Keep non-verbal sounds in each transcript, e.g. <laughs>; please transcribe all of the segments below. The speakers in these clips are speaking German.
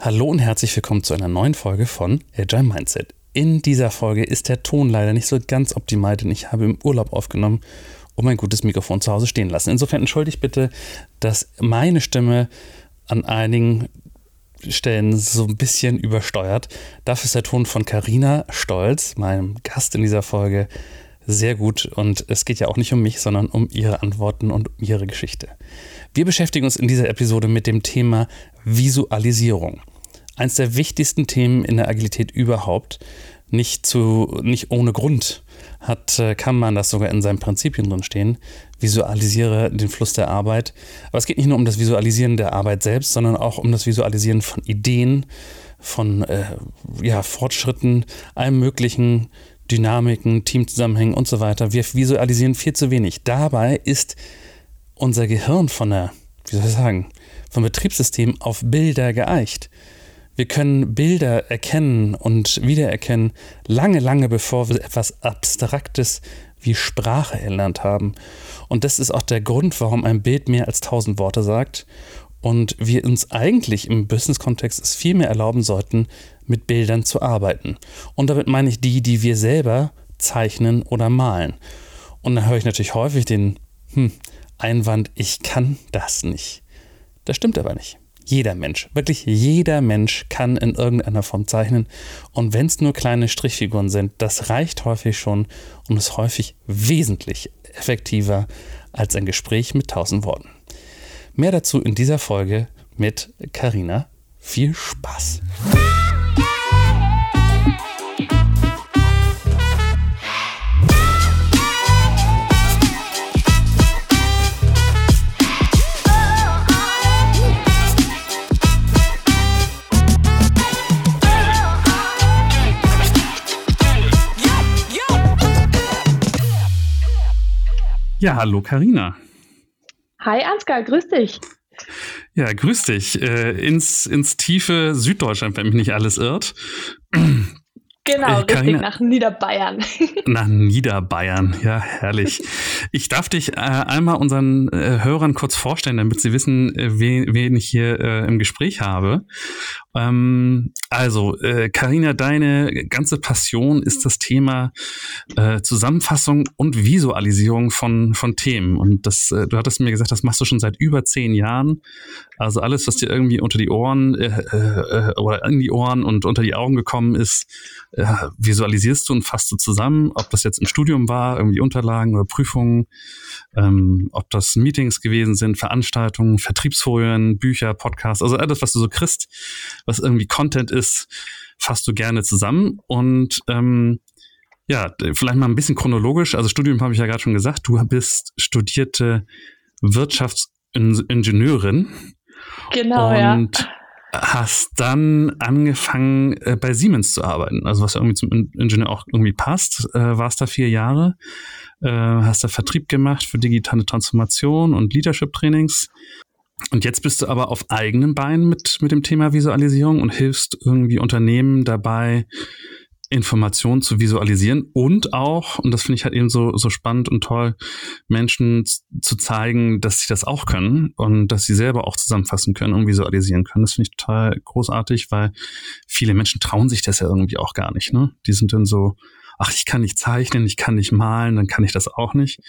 Hallo und herzlich willkommen zu einer neuen Folge von Agile Mindset. In dieser Folge ist der Ton leider nicht so ganz optimal, denn ich habe im Urlaub aufgenommen und mein gutes Mikrofon zu Hause stehen lassen. Insofern entschuldigt bitte, dass meine Stimme an einigen Stellen so ein bisschen übersteuert. Dafür ist der Ton von Carina Stolz, meinem Gast in dieser Folge, sehr gut. Und es geht ja auch nicht um mich, sondern um ihre Antworten und um ihre Geschichte. Wir beschäftigen uns in dieser Episode mit dem Thema Visualisierung. Eins der wichtigsten Themen in der Agilität überhaupt. Nicht, zu, nicht ohne Grund hat äh, kann man das sogar in seinen Prinzipien drin stehen. Visualisiere den Fluss der Arbeit. Aber es geht nicht nur um das Visualisieren der Arbeit selbst, sondern auch um das Visualisieren von Ideen, von äh, ja, Fortschritten, allem möglichen Dynamiken, Teamzusammenhängen und so weiter. Wir visualisieren viel zu wenig. Dabei ist unser Gehirn von der, wie soll ich sagen, vom Betriebssystem auf Bilder geeicht. Wir können Bilder erkennen und wiedererkennen, lange, lange bevor wir etwas Abstraktes wie Sprache erlernt haben. Und das ist auch der Grund, warum ein Bild mehr als tausend Worte sagt und wir uns eigentlich im Business-Kontext es viel mehr erlauben sollten, mit Bildern zu arbeiten. Und damit meine ich die, die wir selber zeichnen oder malen. Und dann höre ich natürlich häufig den hm, Einwand, ich kann das nicht. Das stimmt aber nicht. Jeder Mensch, wirklich jeder Mensch kann in irgendeiner Form zeichnen. Und wenn es nur kleine Strichfiguren sind, das reicht häufig schon und ist häufig wesentlich effektiver als ein Gespräch mit tausend Worten. Mehr dazu in dieser Folge mit Karina. Viel Spaß! Ja, hallo Karina. Hi Ansgar, grüß dich. Ja, grüß dich. Äh, ins, ins tiefe Süddeutschland, wenn mich nicht alles irrt. Genau, richtig, nach Niederbayern. <laughs> Nach Niederbayern, ja, herrlich. Ich darf dich äh, einmal unseren äh, Hörern kurz vorstellen, damit sie wissen, äh, wen, wen ich hier äh, im Gespräch habe. Ähm, also, Karina, äh, deine ganze Passion ist das Thema äh, Zusammenfassung und Visualisierung von, von Themen. Und das, du hattest mir gesagt, das machst du schon seit über zehn Jahren. Also alles, was dir irgendwie unter die Ohren oder in die Ohren und unter die Augen gekommen ist, äh, visualisierst du und fasst du zusammen, ob das jetzt im Studium war, irgendwie Unterlagen oder Prüfungen, ähm, ob das Meetings gewesen sind, Veranstaltungen, Vertriebsfolien, Bücher, Podcasts, also alles, was du so kriegst, was irgendwie Content ist, fasst du gerne zusammen und ähm, ja, vielleicht mal ein bisschen chronologisch. Also Studium habe ich ja gerade schon gesagt. Du bist studierte Wirtschaftsingenieurin. Genau, und ja. Hast dann angefangen äh, bei Siemens zu arbeiten, also was irgendwie zum Ingenieur auch irgendwie passt. Äh, warst da vier Jahre, äh, hast da Vertrieb gemacht für digitale Transformation und Leadership-Trainings. Und jetzt bist du aber auf eigenen Beinen mit, mit dem Thema Visualisierung und hilfst irgendwie Unternehmen dabei, Informationen zu visualisieren und auch, und das finde ich halt eben so, so spannend und toll, Menschen zu zeigen, dass sie das auch können und dass sie selber auch zusammenfassen können und visualisieren können. Das finde ich total großartig, weil viele Menschen trauen sich das ja irgendwie auch gar nicht. Ne? Die sind dann so, ach, ich kann nicht zeichnen, ich kann nicht malen, dann kann ich das auch nicht.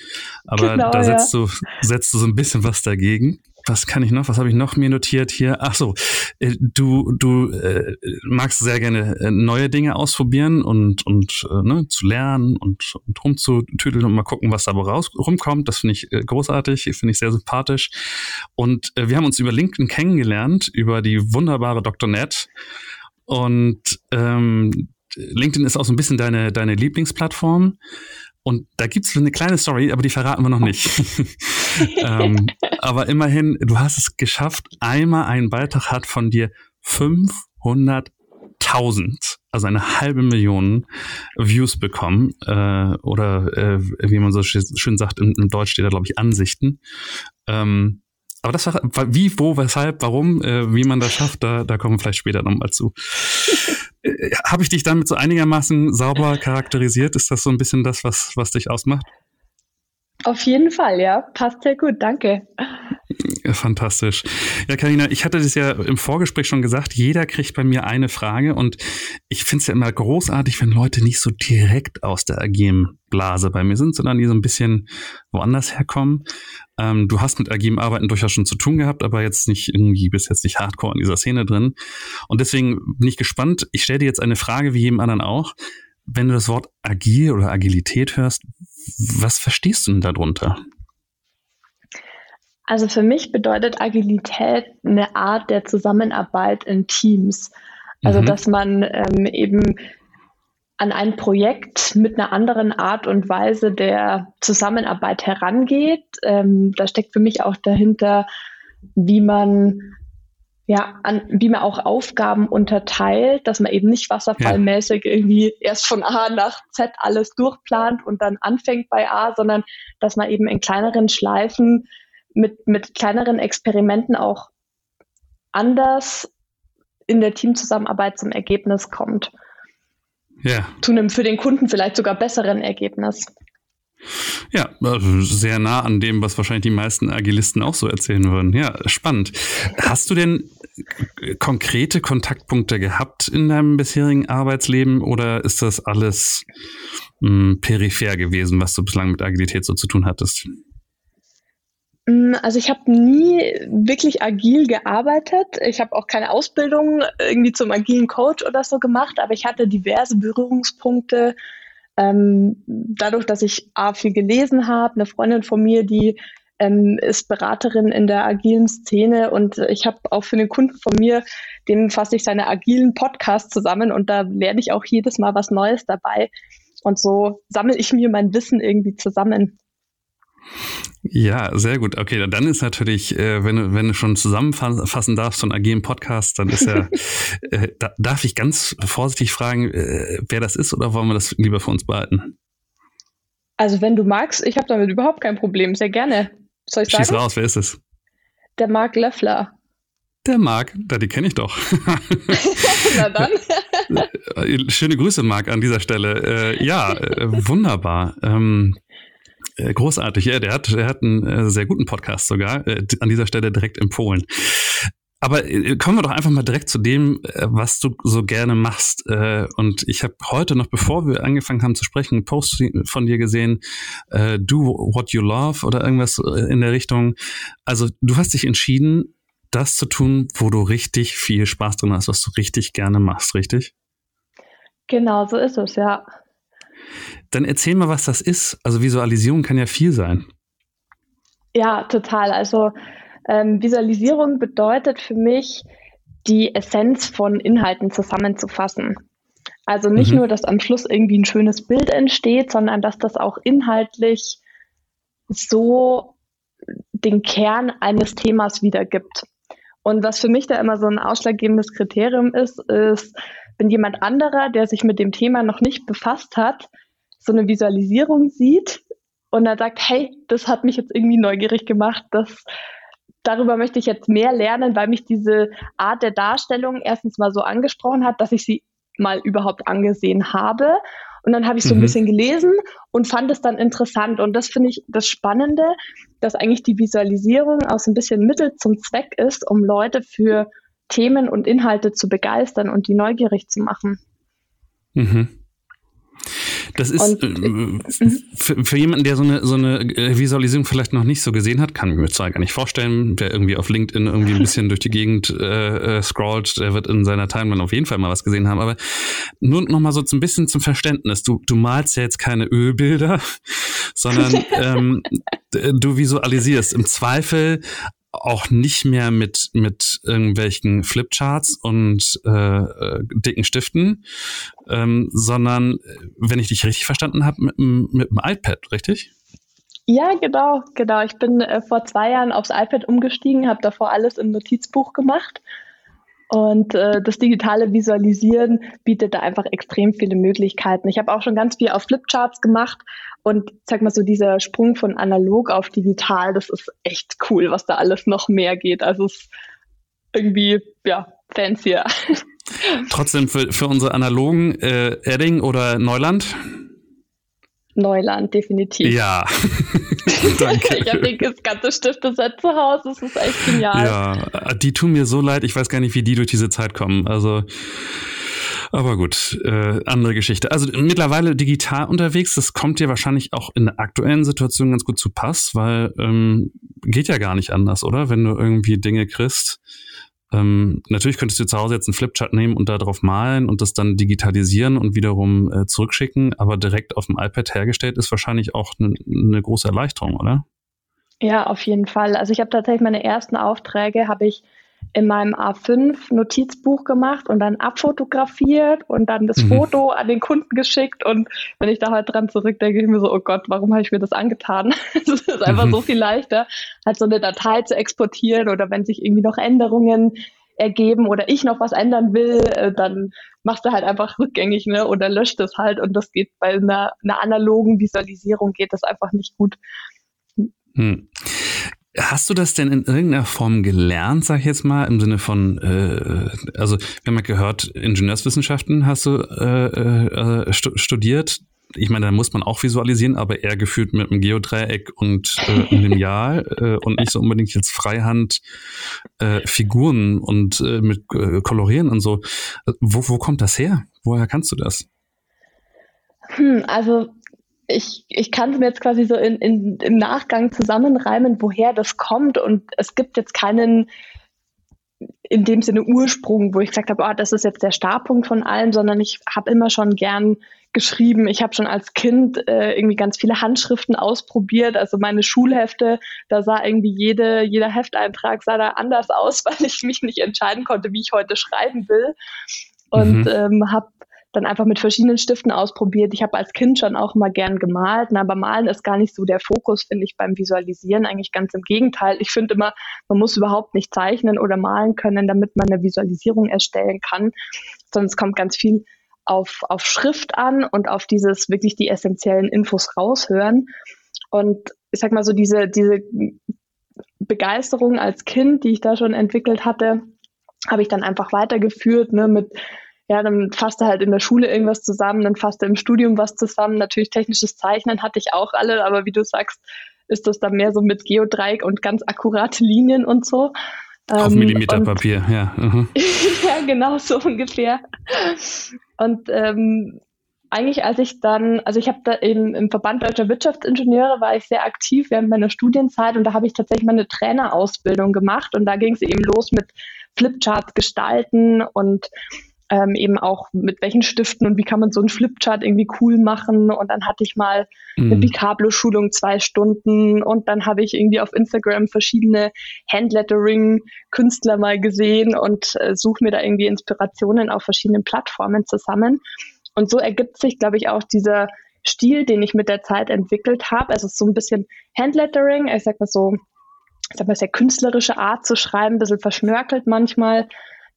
Aber genau, da setzt, ja. du, setzt du so ein bisschen was dagegen was kann ich noch? Was habe ich noch mir notiert hier? Ach so, äh, du du äh, magst sehr gerne äh, neue Dinge ausprobieren und und äh, ne, zu lernen und, und rumzutüdeln und mal gucken, was da raus rumkommt. Das finde ich äh, großartig, finde ich sehr sympathisch. Und äh, wir haben uns über LinkedIn kennengelernt über die wunderbare Dr. Net und ähm, LinkedIn ist auch so ein bisschen deine deine Lieblingsplattform. Und da gibt's eine kleine Story, aber die verraten wir noch nicht. <laughs> ähm, aber immerhin, du hast es geschafft. Einmal ein Beitrag hat von dir 500.000, also eine halbe Million Views bekommen. Äh, oder äh, wie man so schön sagt, im, im Deutsch steht da, glaube ich, Ansichten. Ähm, aber das war, wie, wo, weshalb, warum, äh, wie man das schafft, da, da kommen wir vielleicht später nochmal zu. Äh, Habe ich dich damit so einigermaßen sauber charakterisiert? Ist das so ein bisschen das, was, was dich ausmacht? Auf jeden Fall, ja. Passt sehr gut, danke. Fantastisch. Ja, Karina, ich hatte das ja im Vorgespräch schon gesagt, jeder kriegt bei mir eine Frage und ich finde es ja immer großartig, wenn Leute nicht so direkt aus der agilen Blase bei mir sind, sondern die so ein bisschen woanders herkommen. Ähm, du hast mit agilem Arbeiten durchaus schon zu tun gehabt, aber jetzt nicht irgendwie bis jetzt nicht hardcore in dieser Szene drin. Und deswegen bin ich gespannt. Ich stelle dir jetzt eine Frage wie jedem anderen auch. Wenn du das Wort agil oder Agilität hörst, was verstehst du denn darunter? Also für mich bedeutet Agilität eine Art der Zusammenarbeit in Teams. Also mhm. dass man ähm, eben an ein Projekt mit einer anderen Art und Weise der Zusammenarbeit herangeht. Ähm, da steckt für mich auch dahinter, wie man ja, an, wie man auch Aufgaben unterteilt, dass man eben nicht wasserfallmäßig ja. irgendwie erst von A nach Z alles durchplant und dann anfängt bei A, sondern dass man eben in kleineren Schleifen mit, mit kleineren Experimenten auch anders in der Teamzusammenarbeit zum Ergebnis kommt. Ja. Zu einem für den Kunden vielleicht sogar besseren Ergebnis. Ja, also sehr nah an dem, was wahrscheinlich die meisten Agilisten auch so erzählen würden. Ja, spannend. Hast du denn konkrete Kontaktpunkte gehabt in deinem bisherigen Arbeitsleben oder ist das alles mh, hm, peripher gewesen, was du bislang mit Agilität so zu tun hattest? Mm, also ich habe nie wirklich agil gearbeitet. Ich habe auch keine Ausbildung irgendwie zum agilen Coach oder so gemacht, aber ich hatte diverse Berührungspunkte. Ähm, dadurch, dass ich A viel gelesen habe, eine Freundin von mir, die ähm, ist Beraterin in der agilen Szene und ich habe auch für einen Kunden von mir, dem fasse ich seine agilen Podcasts zusammen und da lerne ich auch jedes Mal was Neues dabei. Und so sammle ich mir mein Wissen irgendwie zusammen. Ja, sehr gut. Okay, dann ist natürlich, äh, wenn, du, wenn du schon zusammenfassen darfst von agilen Podcast, dann ist ja, <laughs> äh, da, darf ich ganz vorsichtig fragen, äh, wer das ist oder wollen wir das lieber für uns behalten? Also wenn du magst, ich habe damit überhaupt kein Problem, sehr gerne. Soll ich Schieß sagen? raus, wer ist es? Der Marc Löffler. Der Marc, da die kenne ich doch. <laughs> Na dann. Äh, schöne Grüße, Marc, an dieser Stelle. Äh, ja, äh, wunderbar. Ähm, äh, großartig, ja, der hat, der hat einen äh, sehr guten Podcast sogar, äh, an dieser Stelle direkt empfohlen. Aber äh, kommen wir doch einfach mal direkt zu dem, äh, was du so gerne machst. Äh, und ich habe heute noch, bevor wir angefangen haben zu sprechen, einen Post von dir gesehen, Do What You Love oder irgendwas in der Richtung. Also du hast dich entschieden, das zu tun, wo du richtig viel Spaß drin hast, was du richtig gerne machst, richtig? Genau, so ist es, ja. Dann erzähl mal, was das ist. Also Visualisierung kann ja viel sein. Ja, total. Also ähm, Visualisierung bedeutet für mich, die Essenz von Inhalten zusammenzufassen. Also nicht mhm. nur, dass am Schluss irgendwie ein schönes Bild entsteht, sondern dass das auch inhaltlich so den Kern eines Themas wiedergibt. Und was für mich da immer so ein ausschlaggebendes Kriterium ist, ist, wenn jemand anderer, der sich mit dem Thema noch nicht befasst hat, so eine Visualisierung sieht und dann sagt, hey, das hat mich jetzt irgendwie neugierig gemacht, das, darüber möchte ich jetzt mehr lernen, weil mich diese Art der Darstellung erstens mal so angesprochen hat, dass ich sie mal überhaupt angesehen habe. Und dann habe ich so ein mhm. bisschen gelesen und fand es dann interessant. Und das finde ich das Spannende, dass eigentlich die Visualisierung auch so ein bisschen Mittel zum Zweck ist, um Leute für Themen und Inhalte zu begeistern und die neugierig zu machen. Mhm. Das ist und, äh, mhm. für, für, jemanden, der so eine, so eine äh, Visualisierung vielleicht noch nicht so gesehen hat, kann ich mir zwar gar nicht vorstellen, der irgendwie auf LinkedIn irgendwie ein bisschen durch die Gegend äh, äh, scrollt, der wird in seiner Timeline auf jeden Fall mal was gesehen haben. Aber nur noch mal so ein bisschen zum Verständnis. Du, du malst ja jetzt keine Ölbilder, <laughs> sondern <laughs> ähm, du visualisierst im Zweifel auch nicht mehr mit, mit irgendwelchen Flipcharts und äh, äh, dicken Stiften, ähm, sondern, wenn ich dich richtig verstanden habe, mit, mit dem iPad, richtig? Ja, genau, genau. Ich bin äh, vor zwei Jahren aufs iPad umgestiegen, habe davor alles im Notizbuch gemacht. Und äh, das digitale Visualisieren bietet da einfach extrem viele Möglichkeiten. Ich habe auch schon ganz viel auf Flipcharts gemacht und sag mal so, dieser Sprung von analog auf digital, das ist echt cool, was da alles noch mehr geht. Also es ist irgendwie, ja, fancier. <laughs> Trotzdem für, für unsere analogen äh, Edding oder Neuland? Neuland, definitiv. Ja, <laughs> danke. ich habe das ganze Stifteset zu Hause, das ist echt genial. Ja, die tun mir so leid, ich weiß gar nicht, wie die durch diese Zeit kommen. Also, aber gut, äh, andere Geschichte. Also mittlerweile digital unterwegs, das kommt dir wahrscheinlich auch in der aktuellen Situation ganz gut zu Pass, weil ähm, geht ja gar nicht anders, oder? Wenn du irgendwie Dinge kriegst ähm, natürlich könntest du zu Hause jetzt einen Flipchart nehmen und da drauf malen und das dann digitalisieren und wiederum äh, zurückschicken, aber direkt auf dem iPad hergestellt ist wahrscheinlich auch eine ne große Erleichterung, oder? Ja, auf jeden Fall. Also ich habe tatsächlich meine ersten Aufträge habe ich in meinem A5 Notizbuch gemacht und dann abfotografiert und dann das mhm. Foto an den Kunden geschickt. Und wenn ich da halt dran zurückdenke, ich mir so, oh Gott, warum habe ich mir das angetan? <laughs> Es ist einfach mhm. so viel leichter, halt so eine Datei zu exportieren oder wenn sich irgendwie noch Änderungen ergeben oder ich noch was ändern will, äh, dann machst du halt einfach rückgängig ne, oder löscht es halt und das geht bei einer, einer analogen Visualisierung geht das einfach nicht gut. Hm. Hast du das denn in irgendeiner Form gelernt, sag ich jetzt mal, im Sinne von, äh, also wir haben ja gehört, Ingenieurswissenschaften hast du äh, äh, studiert. Ich meine, da muss man auch visualisieren, aber eher gefühlt mit einem Geodreieck und äh, Lineal äh, und nicht so unbedingt jetzt Freihand äh, Figuren und äh, mit äh, Kolorieren und so. Wo, wo kommt das her? Woher kannst du das? Hm, also ich, ich kann es mir jetzt quasi so in, in, im Nachgang zusammenreimen, woher das kommt. Und es gibt jetzt keinen in dem Sinne Ursprung, wo ich gesagt habe, oh, das ist jetzt der Startpunkt von allem, sondern ich habe immer schon gern geschrieben. Ich habe schon als Kind äh, irgendwie ganz viele Handschriften ausprobiert. Also meine Schulhefte, da sah irgendwie jede, jeder Hefteintrag sah da anders aus, <laughs> weil ich mich nicht entscheiden konnte, wie ich heute schreiben will. Und mhm. ähm, habe dann einfach mit verschiedenen Stiften ausprobiert. Ich habe als Kind schon auch mal gern gemalt, aber Malen ist gar nicht so der Fokus, finde ich, beim Visualisieren. Eigentlich ganz im Gegenteil. Ich finde immer, man muss überhaupt nicht zeichnen oder malen können, damit man eine Visualisierung erstellen kann, es kommt ganz viel auf, auf Schrift an und auf dieses wirklich die essentiellen Infos raushören. Und ich sag mal so, diese, diese Begeisterung als Kind, die ich da schon entwickelt hatte, habe ich dann einfach weitergeführt, ne, mit ja, dann fasst er halt in der Schule irgendwas zusammen, dann fasst er im Studium was zusammen. Natürlich technisches Zeichnen hatte ich auch alle, aber wie du sagst, ist das dann mehr so mit Geodreieck und ganz akkurate Linien und so. Auf ähm, Millimeterpapier, ja. Uh <laughs> ja, genau so ungefähr. Und ähm, eigentlich, als ich dann, also ich habe da eben im Verband Deutscher Wirtschaftsingenieure war ich sehr aktiv während meiner Studienzeit und da habe ich tatsächlich meine Trainerausbildung gemacht und da ging es eben los mit Flipcharts gestalten und ähm, eben auch mit welchen Stiften und wie kann man so einen Flipchart irgendwie cool machen. Und dann hatte ich mal mhm. eine Bicablo-Schulung zwei Stunden und dann habe ich irgendwie auf Instagram verschiedene Handlettering-Künstler mal gesehen und äh, suche mir da irgendwie Inspirationen auf verschiedenen Plattformen zusammen. Und so ergibt sich, glaube ich, auch dieser Stil, den ich mit der Zeit entwickelt habe. Also so ein bisschen Handlettering, ich sag mal so, ich sag mal, sehr künstlerische Art zu schreiben, ein bisschen verschnörkelt manchmal,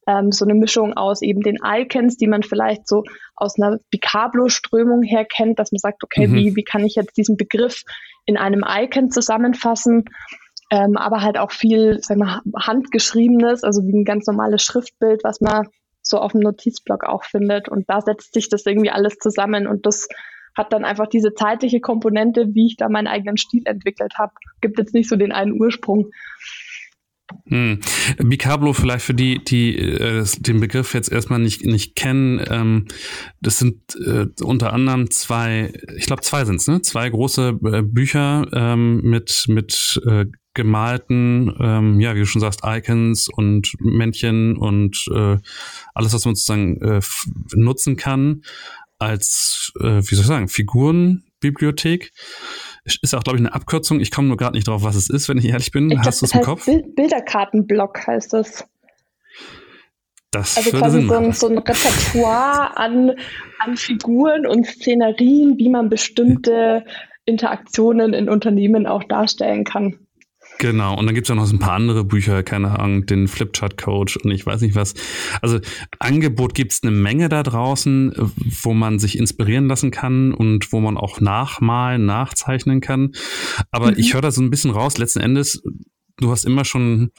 ähm, so eine Mischung aus eben den Icons, die man vielleicht so aus einer Picablo-Strömung her kennt, dass man sagt, okay, mhm. wie, wie kann ich jetzt diesen Begriff in einem Icon zusammenfassen? Ähm, aber halt auch viel, sag mal, handgeschriebenes, also wie ein ganz normales Schriftbild, was man so auf dem Notizblock auch findet. Und da setzt sich das irgendwie alles zusammen und das hat dann einfach diese zeitliche Komponente, wie ich da meinen eigenen Stil entwickelt habe. Gibt jetzt nicht so den einen Ursprung. Hm. Bicablo vielleicht für die, die äh, den Begriff jetzt erstmal nicht, nicht kennen. Ähm, das sind äh, unter anderem zwei, ich glaube zwei sind's, ne? Zwei große äh, Bücher ähm, mit, mit äh, gemalten, ähm, ja, wie du schon sagst, Icons und Männchen und äh, alles, was man sozusagen äh, nutzen kann als, äh, wie soll ich sagen, Figurenbibliothek. Ist auch, glaube ich, eine Abkürzung. Ich komme nur gerade nicht drauf, was es ist, wenn ich ehrlich bin. Ich Hast du es im Kopf? Bild Bilderkartenblock heißt es. Das also quasi so ein, so ein, Repertoire an, an Figuren und Szenerien, wie man bestimmte Interaktionen in Unternehmen auch darstellen kann. Genau, und dann gibt es ja noch so ein paar andere Bücher, keine Ahnung, den Flipchart Coach und ich weiß nicht was. Also Angebot gibt es eine Menge da draußen, wo man sich inspirieren lassen kann und wo man auch nachmalen, nachzeichnen kann. Aber mhm. ich höre da so ein bisschen raus, letzten Endes, du hast immer schon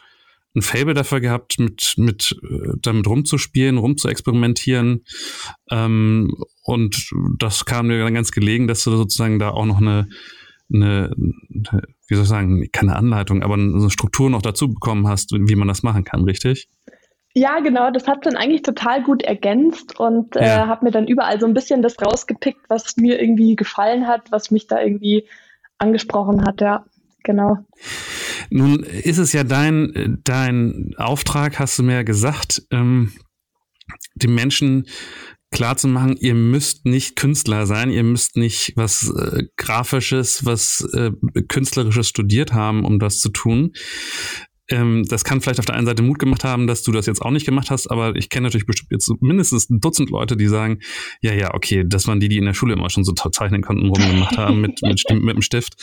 ein Fable dafür gehabt, mit, mit äh, damit rumzuspielen, rumzuexperimentieren. Ähm, und das kam mir dann ganz gelegen, dass du sozusagen da auch noch eine, eine, wie soll ich sagen, keine Anleitung, aber eine Struktur noch dazu bekommen hast, wie man das machen kann, richtig? Ja, genau, das hat dann eigentlich total gut ergänzt und äh, ja. habe mir dann überall so ein bisschen das rausgepickt, was mir irgendwie gefallen hat, was mich da irgendwie angesprochen hat, ja, genau. Nun ist es ja dein, dein Auftrag, hast du mir ja gesagt, ähm, den Menschen klar zu machen, ihr müsst nicht Künstler sein, ihr müsst nicht was äh, Grafisches, was äh, Künstlerisches studiert haben, um das zu tun. Ähm, das kann vielleicht auf der einen Seite Mut gemacht haben, dass du das jetzt auch nicht gemacht hast, aber ich kenne natürlich bestimmt jetzt mindestens ein Dutzend Leute, die sagen, ja, ja, okay, das waren die, die in der Schule immer schon so zeichnen konnten, rumgemacht haben mit, mit, mit dem Stift.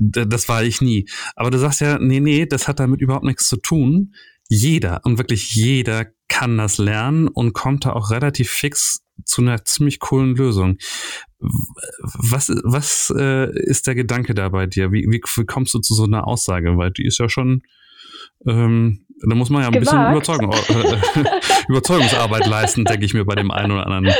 Das war ich nie. Aber du sagst ja, nee, nee, das hat damit überhaupt nichts zu tun. Jeder und wirklich jeder kann das lernen und kommt da auch relativ fix zu einer ziemlich coolen Lösung. Was, was äh, ist der Gedanke da bei dir? Wie, wie, wie kommst du zu so einer Aussage? Weil die ist ja schon, ähm, da muss man ja ein Gewagt. bisschen Überzeugung, äh, <laughs> Überzeugungsarbeit leisten, denke ich mir bei dem einen oder anderen.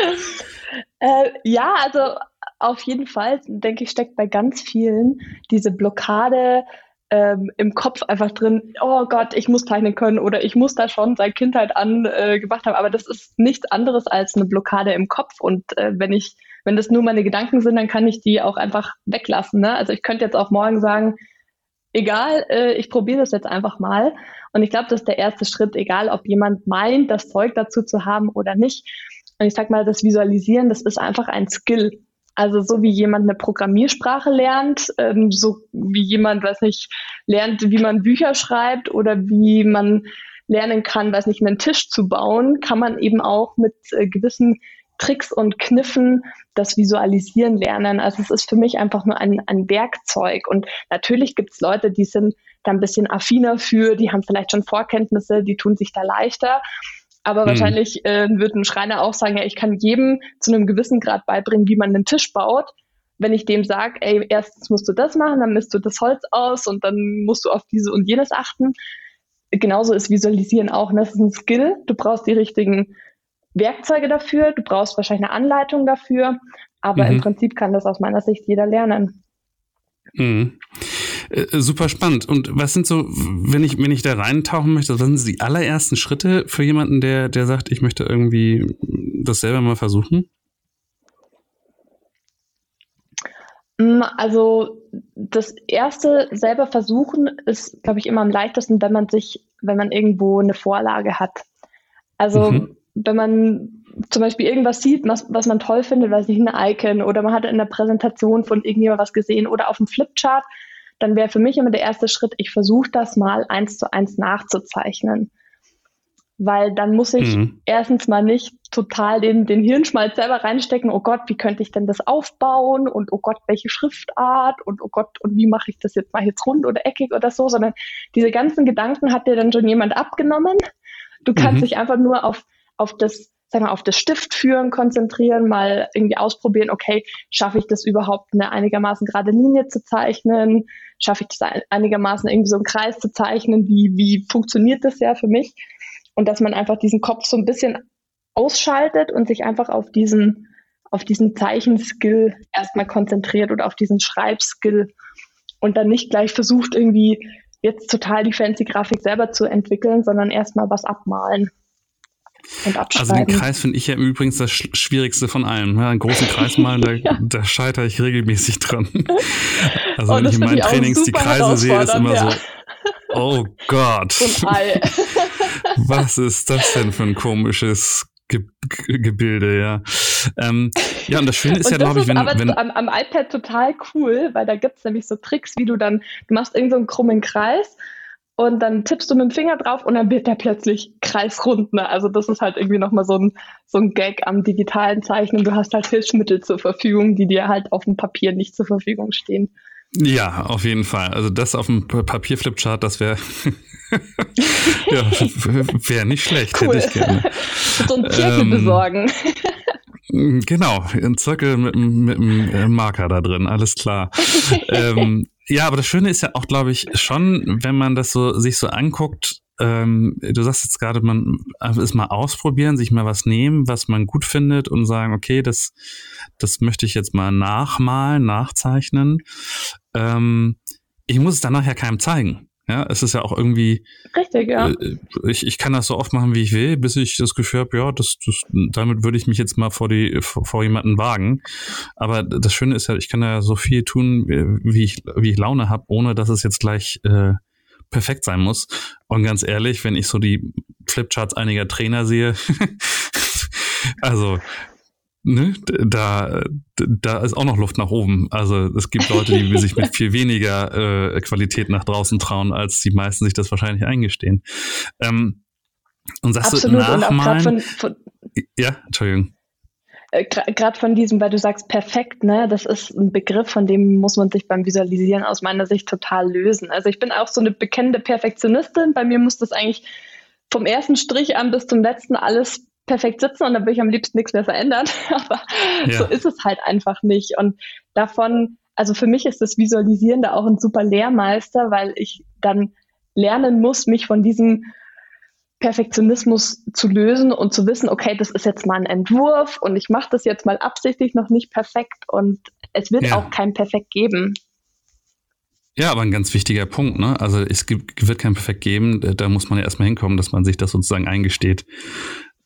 Äh, ja, also auf jeden Fall, denke ich, steckt bei ganz vielen diese Blockade ähm, im Kopf einfach drin, oh Gott, ich muss zeichnen können oder ich muss da schon seit Kindheit an äh, gemacht haben. Aber das ist nichts anderes als eine Blockade im Kopf. Und äh, wenn ich, wenn das nur meine Gedanken sind, dann kann ich die auch einfach weglassen. Ne? Also ich könnte jetzt auch morgen sagen, egal, äh, ich probiere das jetzt einfach mal. Und ich glaube, das ist der erste Schritt, egal ob jemand meint, das Zeug dazu zu haben oder nicht. Und ich sag mal, das Visualisieren, das ist einfach ein Skill. Also so wie jemand eine Programmiersprache lernt, ähm, so wie jemand, weiß nicht, lernt, wie man Bücher schreibt oder wie man lernen kann, weiß nicht, einen Tisch zu bauen, kann man eben auch mit äh, gewissen Tricks und Kniffen das Visualisieren lernen. Also es ist für mich einfach nur ein, ein Werkzeug. Und natürlich gibt es Leute, die sind da ein bisschen affiner für, die haben vielleicht schon Vorkenntnisse, die tun sich da leichter. Aber mhm. wahrscheinlich äh, wird ein Schreiner auch sagen, ja, ich kann jedem zu einem gewissen Grad beibringen, wie man einen Tisch baut. Wenn ich dem sage, ey, erstens musst du das machen, dann misst du das Holz aus und dann musst du auf diese und jenes achten. Genauso ist Visualisieren auch. Das ist ein Skill. Du brauchst die richtigen Werkzeuge dafür, du brauchst wahrscheinlich eine Anleitung dafür, aber mhm. im Prinzip kann das aus meiner Sicht jeder lernen. Mhm. Äh, super spannend. Und was sind so, wenn ich, wenn ich da reintauchen möchte, was sind die allerersten Schritte für jemanden, der, der sagt, ich möchte irgendwie das selber mal versuchen? Mm, also das erste selber versuchen ist, glaube ich, immer am leichtesten, wenn man sich, wenn man irgendwo eine Vorlage hat. Also mhm. wenn man zum Beispiel irgendwas sieht, was, was man toll findet, weiß nicht, ein Icon oder man hat in der Präsentation von irgendjemand was gesehen oder auf dem Flipchart, dann wäre für mich immer der erste Schritt, ich versuche das mal eins zu eins nachzuzeichnen. Weil dann muss ich mhm. erstens mal nicht total den, den Hirnschmalz selber reinstecken, oh Gott, wie könnte ich denn das aufbauen und oh Gott, welche Schriftart und oh Gott, und wie mache ich das jetzt mal jetzt rund oder eckig oder so, sondern diese ganzen Gedanken hat dir dann schon jemand abgenommen. Du kannst mhm. dich einfach nur auf, auf das sag mal, auf das Stiftführen konzentrieren, mal irgendwie ausprobieren, okay, schaffe ich das überhaupt, eine einigermaßen gerade Linie zu zeichnen? Schaffe ich das einigermaßen irgendwie so einen Kreis zu zeichnen? Wie, wie funktioniert das ja für mich? Und dass man einfach diesen Kopf so ein bisschen ausschaltet und sich einfach auf diesen, auf diesen Zeichenskill erstmal konzentriert oder auf diesen Schreibskill und dann nicht gleich versucht, irgendwie jetzt total die fancy Grafik selber zu entwickeln, sondern erstmal was abmalen. Also den Kreis finde ich ja übrigens das Schwierigste von allem. Ja, einen großen Kreis malen, da, <laughs> ja. da scheitere ich regelmäßig dran. <laughs> Also oh, wenn ich in meinen Trainings die Kreise sehe, ist immer ja. so, oh Gott. <laughs> Was ist das denn für ein komisches Ge Gebilde, ja. Ähm, ja, und das Schöne ist und ja, glaube ich, wenn, aber wenn am, am, iPad total cool, weil da gibt es nämlich so Tricks, wie du dann, du machst irgendeinen so krummen Kreis und dann tippst du mit dem Finger drauf und dann wird der plötzlich kreisrund. Ne? Also das ist halt irgendwie nochmal so ein, so ein Gag am digitalen Zeichnen. Du hast halt Hilfsmittel zur Verfügung, die dir halt auf dem Papier nicht zur Verfügung stehen. Ja, auf jeden Fall. Also das auf dem Papierflipchart, das wäre <laughs> ja, <laughs> wäre nicht schlecht, cool. hätte ich gerne. <laughs> So ein Zirkel ähm, besorgen. Genau, ein Zirkel mit, mit einem Marker da drin, alles klar. ähm, ja, aber das Schöne ist ja auch, glaube ich, schon, wenn man das so sich so anguckt, ähm, du sagst jetzt gerade, man ist mal ausprobieren, sich mal was nehmen, was man gut findet und sagen, okay, das, das möchte ich jetzt mal nachmalen, nachzeichnen. Ähm, ich muss es dann nachher keinem zeigen. Ja, es ist ja auch irgendwie. Richtig, ja. Äh, ich, ich kann das so oft machen, wie ich will, bis ich das Gefühl habe, ja, das, das, damit würde ich mich jetzt mal vor die vor, vor jemanden wagen. Aber das Schöne ist ja, ich kann ja so viel tun, wie ich, wie ich Laune habe, ohne dass es jetzt gleich äh, perfekt sein muss. Und ganz ehrlich, wenn ich so die Flipcharts einiger Trainer sehe, <laughs> also ne, da, da ist auch noch Luft nach oben. Also es gibt Leute, die <laughs> sich mit viel weniger äh, Qualität nach draußen trauen, als die meisten sich das wahrscheinlich eingestehen. Ähm, und sagst Absolut. du nachmalen? Von, von, ja, Entschuldigung. Äh, Gerade von diesem, weil du sagst perfekt, ne, das ist ein Begriff, von dem muss man sich beim Visualisieren aus meiner Sicht total lösen. Also ich bin auch so eine bekennende Perfektionistin. Bei mir muss das eigentlich vom ersten Strich an bis zum letzten alles perfekt sitzen und dann will ich am liebsten nichts mehr verändern. <laughs> Aber ja. so ist es halt einfach nicht. Und davon, also für mich ist das Visualisieren da auch ein super Lehrmeister, weil ich dann lernen muss, mich von diesem Perfektionismus zu lösen und zu wissen, okay, das ist jetzt mal ein Entwurf und ich mache das jetzt mal absichtlich noch nicht perfekt und es wird ja. auch kein Perfekt geben. Ja, aber ein ganz wichtiger Punkt, ne? Also es gibt, wird kein Perfekt geben, da muss man ja erstmal hinkommen, dass man sich das sozusagen eingesteht.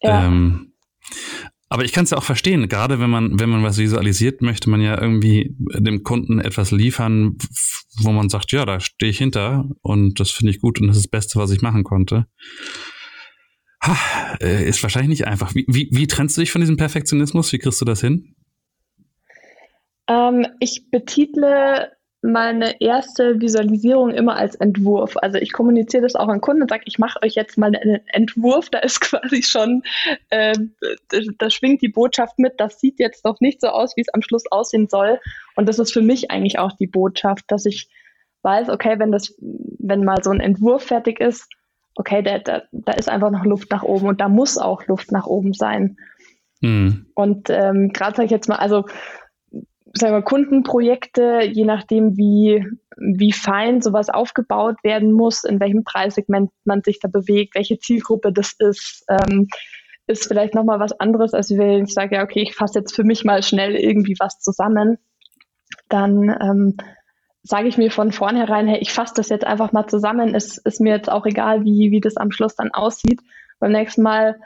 Ja. Ähm, aber ich kann es ja auch verstehen, gerade wenn man, wenn man was visualisiert, möchte man ja irgendwie dem Kunden etwas liefern, wo man sagt, ja, da stehe ich hinter und das finde ich gut und das ist das Beste, was ich machen konnte. Ha, äh, ist wahrscheinlich nicht einfach. Wie, wie, wie trennst du dich von diesem Perfektionismus? Wie kriegst du das hin? Ähm, ich betitle meine erste Visualisierung immer als Entwurf. Also ich kommuniziere das auch an Kunden und sage, ich mache euch jetzt mal einen Entwurf. Da ist <laughs> quasi schon, äh, da schwingt die Botschaft mit, das sieht jetzt noch nicht so aus, wie es am Schluss aussehen soll. Und das ist für mich eigentlich auch die Botschaft, dass ich weiß, okay, wenn das, wenn mal so ein Entwurf fertig ist, okay, da, da, da ist einfach noch Luft nach oben und da muss auch Luft nach oben sein. Mhm. Und ähm, gerade sage ich jetzt mal, also sagen wir, Kundenprojekte, je nachdem, wie, wie fein sowas aufgebaut werden muss, in welchem Preissegment man sich da bewegt, welche Zielgruppe das ist, ähm, ist vielleicht nochmal was anderes, als wenn ich sage, ja, okay, ich fasse jetzt für mich mal schnell irgendwie was zusammen. Dann ähm, sage ich mir von vornherein, hey, ich fasse das jetzt einfach mal zusammen, es ist mir jetzt auch egal, wie, wie das am Schluss dann aussieht. Beim nächsten Mal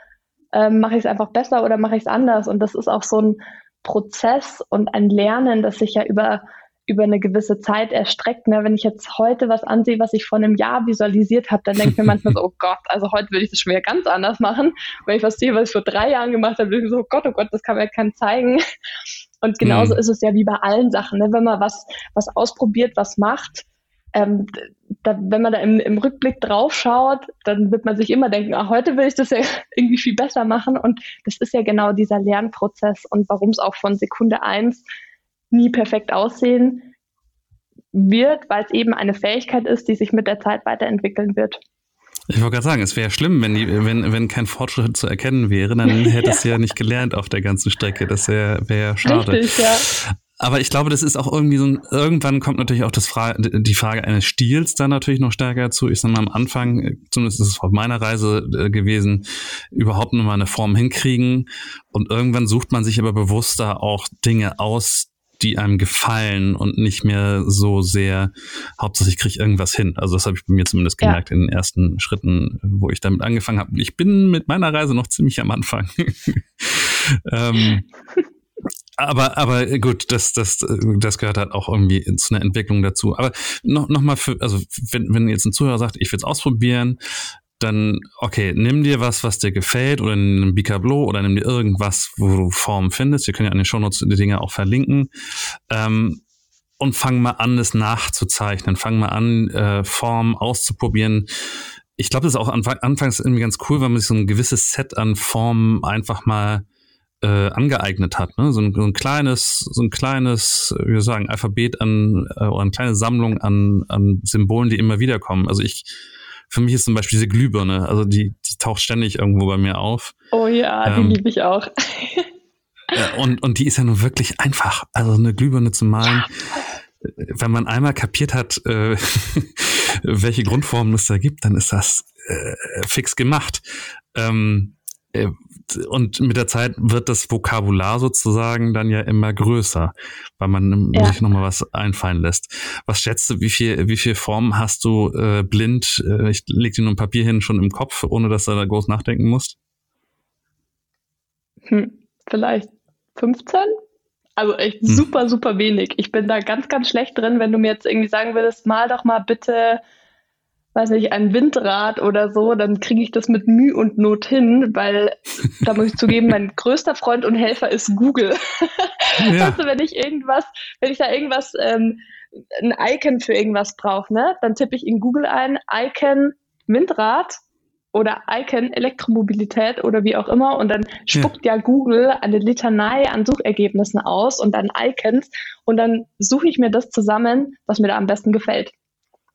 ähm, mache ich es einfach besser oder mache ich es anders. Und das ist auch so ein Prozess und ein Lernen, das sich ja über, über eine gewisse Zeit erstreckt. Ne? Wenn ich jetzt heute was ansehe, was ich vor einem Jahr visualisiert habe, dann denke ich mir manchmal so, <laughs> oh Gott, also heute würde ich das schon wieder ganz anders machen. Wenn ich was sehe, was ich vor drei Jahren gemacht habe, würde ich so, oh Gott, oh Gott, das kann mir keinem zeigen. Und genauso mhm. ist es ja wie bei allen Sachen. Ne? Wenn man was, was ausprobiert, was macht, ähm, da, wenn man da im, im Rückblick drauf schaut, dann wird man sich immer denken, ah, heute will ich das ja <laughs> irgendwie viel besser machen. Und das ist ja genau dieser Lernprozess und warum es auch von Sekunde eins nie perfekt aussehen wird, weil es eben eine Fähigkeit ist, die sich mit der Zeit weiterentwickeln wird. Ich wollte gerade sagen, es wäre schlimm, wenn, die, wenn, wenn kein Fortschritt zu erkennen wäre, dann <laughs> hättest ja. du ja nicht gelernt auf der ganzen Strecke. Das wäre wär schade. Richtig, ja. Aber ich glaube, das ist auch irgendwie so ein, irgendwann kommt natürlich auch das Fra die Frage eines Stils da natürlich noch stärker zu. Ich sag mal am Anfang, zumindest ist es auf meiner Reise äh, gewesen, überhaupt nur mal eine Form hinkriegen. Und irgendwann sucht man sich aber bewusster auch Dinge aus, die einem gefallen und nicht mehr so sehr, hauptsächlich kriege ich irgendwas hin. Also das habe ich bei mir zumindest gemerkt ja. in den ersten Schritten, wo ich damit angefangen habe. Ich bin mit meiner Reise noch ziemlich am Anfang. <laughs> ähm, <laughs> aber, aber gut, das, das, das gehört halt auch irgendwie zu einer Entwicklung dazu. Aber noch, noch mal für, also wenn, wenn jetzt ein Zuhörer sagt, ich will es ausprobieren, dann, okay, nimm dir was, was dir gefällt, oder nimm ein Bicablo oder nimm dir irgendwas, wo du Formen findest. Wir können ja an den Shownotes die Dinge auch verlinken. Ähm, und fang mal an, es nachzuzeichnen. Fang mal an, äh, Formen auszuprobieren. Ich glaube, das ist auch anfangs irgendwie ganz cool, weil man sich so ein gewisses Set an Formen einfach mal äh, angeeignet hat. Ne? So, ein, so ein kleines, so ein kleines, wie wir sagen, Alphabet an äh, oder eine kleine Sammlung an, an Symbolen, die immer wieder kommen. Also ich, für mich ist zum Beispiel diese Glühbirne, also die, die taucht ständig irgendwo bei mir auf. Oh ja, ähm, die liebe ich auch. <laughs> und, und die ist ja nun wirklich einfach. Also eine Glühbirne zu malen. Ja. Wenn man einmal kapiert hat, äh, <laughs> welche Grundformen es da gibt, dann ist das äh, fix gemacht. Ähm, äh, und mit der Zeit wird das Vokabular sozusagen dann ja immer größer, weil man ja. sich nochmal was einfallen lässt. Was schätzt du, wie viel, wie viel Formen hast du äh, blind, äh, ich leg dir nur ein Papier hin, schon im Kopf, ohne dass du da groß nachdenken musst? Hm, vielleicht 15? Also echt hm. super, super wenig. Ich bin da ganz, ganz schlecht drin, wenn du mir jetzt irgendwie sagen würdest, mal doch mal bitte weiß nicht, ein Windrad oder so, dann kriege ich das mit Mühe und Not hin, weil <laughs> da muss ich zugeben, mein größter Freund und Helfer ist Google. Ja. Also wenn ich irgendwas, wenn ich da irgendwas, ähm, ein Icon für irgendwas brauche, ne, dann tippe ich in Google ein, Icon Windrad oder Icon Elektromobilität oder wie auch immer und dann spuckt ja. ja Google eine Litanei an Suchergebnissen aus und dann Icons und dann suche ich mir das zusammen, was mir da am besten gefällt.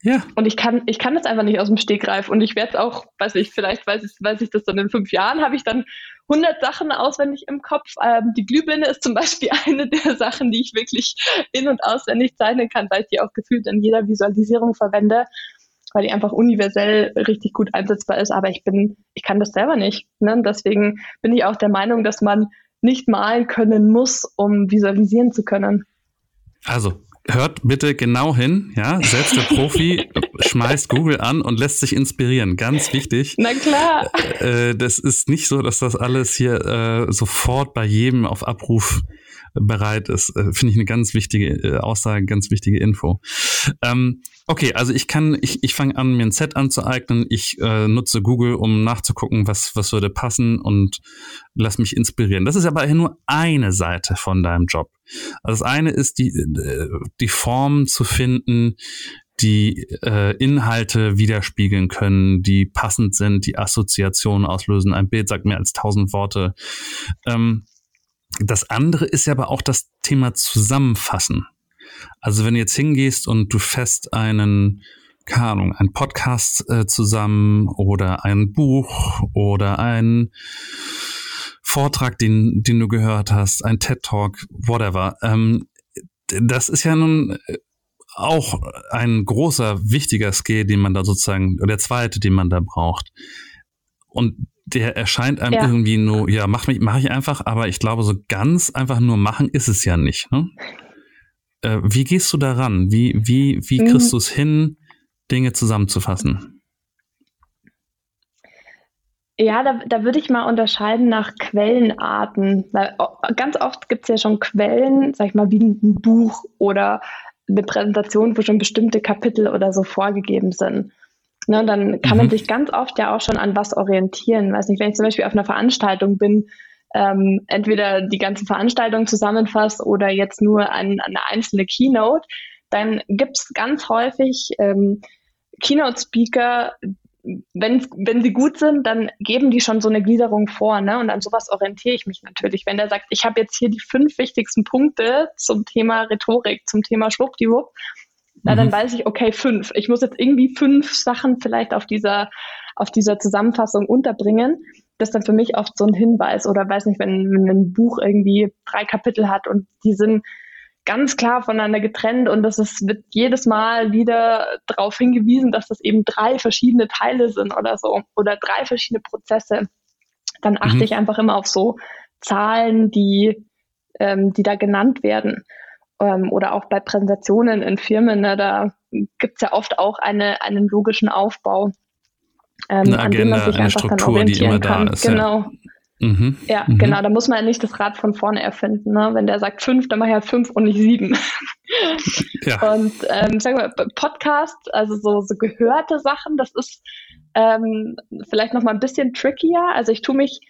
Ja. Und ich kann, ich kann das einfach nicht aus dem Stegreif. Und ich werde es auch, weiß ich, vielleicht weiß ich, weiß ich das dann in fünf Jahren, habe ich dann 100 Sachen auswendig im Kopf. Ähm, die Glühbirne ist zum Beispiel <laughs> eine der Sachen, die ich wirklich in- und auswendig zeichnen kann, weil ich die auch gefühlt in jeder Visualisierung verwende, weil die einfach universell richtig gut einsetzbar ist. Aber ich bin, ich kann das selber nicht. Ne? Deswegen bin ich auch der Meinung, dass man nicht malen können muss, um visualisieren zu können. Also, hört bitte genau hin, ja. Selbst der Profi <laughs> schmeißt Google an und lässt sich inspirieren. Ganz wichtig. Na klar. Äh, das ist nicht so, dass das alles hier äh, sofort bei jedem auf Abruf bereit ist. Äh, Finde ich eine ganz wichtige äh, Aussage, ganz wichtige Info. Ähm, okay, also ich kann, ich, ich fange an, mir ein Set anzueignen. Ich äh, nutze Google, um nachzugucken, was, was würde passen und lass mich inspirieren. Das ist aber nur eine Seite von deinem Job. Also das eine ist die, äh, die Form zu finden, die äh, Inhalte widerspiegeln können, die passend sind, die Assoziationen auslösen. Ein Bild sagt mehr als tausend Worte. Ähm, das andere ist ja aber auch das Thema Zusammenfassen. Also wenn du jetzt hingehst und du fest einen, keine Ahnung, einen Podcast äh, zusammen oder ein Buch oder ein Vortrag, den, den du gehört hast, ein TED Talk, whatever. Ähm, das ist ja nun auch ein großer, wichtiger Skill, den man da sozusagen, der zweite, den man da braucht. Und der erscheint einem ja. irgendwie nur, ja, mach, mich, mach ich einfach, aber ich glaube, so ganz einfach nur machen ist es ja nicht. Ne? Äh, wie gehst du daran? Wie, wie, wie mhm. kriegst mhm. du es hin, Dinge zusammenzufassen? Ja, da, da würde ich mal unterscheiden nach Quellenarten. Weil ganz oft gibt es ja schon Quellen, sag ich mal, wie ein Buch oder eine Präsentation, wo schon bestimmte Kapitel oder so vorgegeben sind. Ne, dann kann mhm. man sich ganz oft ja auch schon an was orientieren. Weiß nicht, wenn ich zum Beispiel auf einer Veranstaltung bin, ähm, entweder die ganze Veranstaltung zusammenfasst oder jetzt nur ein, eine einzelne Keynote, dann gibt es ganz häufig ähm, Keynote-Speaker, wenn, wenn sie gut sind, dann geben die schon so eine Gliederung vor, ne? Und an sowas orientiere ich mich natürlich. Wenn der sagt, ich habe jetzt hier die fünf wichtigsten Punkte zum Thema Rhetorik, zum Thema Schwuppdiwupp, na, dann mhm. weiß ich, okay, fünf. Ich muss jetzt irgendwie fünf Sachen vielleicht auf dieser, auf dieser Zusammenfassung unterbringen. Das ist dann für mich oft so ein Hinweis oder weiß nicht, wenn, wenn ein Buch irgendwie drei Kapitel hat und die sind ganz klar voneinander getrennt und das ist, wird jedes Mal wieder darauf hingewiesen, dass das eben drei verschiedene Teile sind oder so oder drei verschiedene Prozesse. Dann achte mhm. ich einfach immer auf so Zahlen, die, ähm, die da genannt werden ähm, oder auch bei Präsentationen in Firmen, ne, da gibt es ja oft auch eine, einen logischen Aufbau, ähm, eine Agenda, an dem einfach Struktur, dann orientieren kann. Ist, genau. Ja. Mhm. Ja, mhm. genau. Da muss man ja nicht das Rad von vorne erfinden. Ne? Wenn der sagt fünf, dann mach ich halt fünf und nicht sieben. <laughs> ja. Und ähm, sag mal, Podcast, also so, so gehörte Sachen, das ist ähm, vielleicht noch mal ein bisschen trickier. Also ich tue mich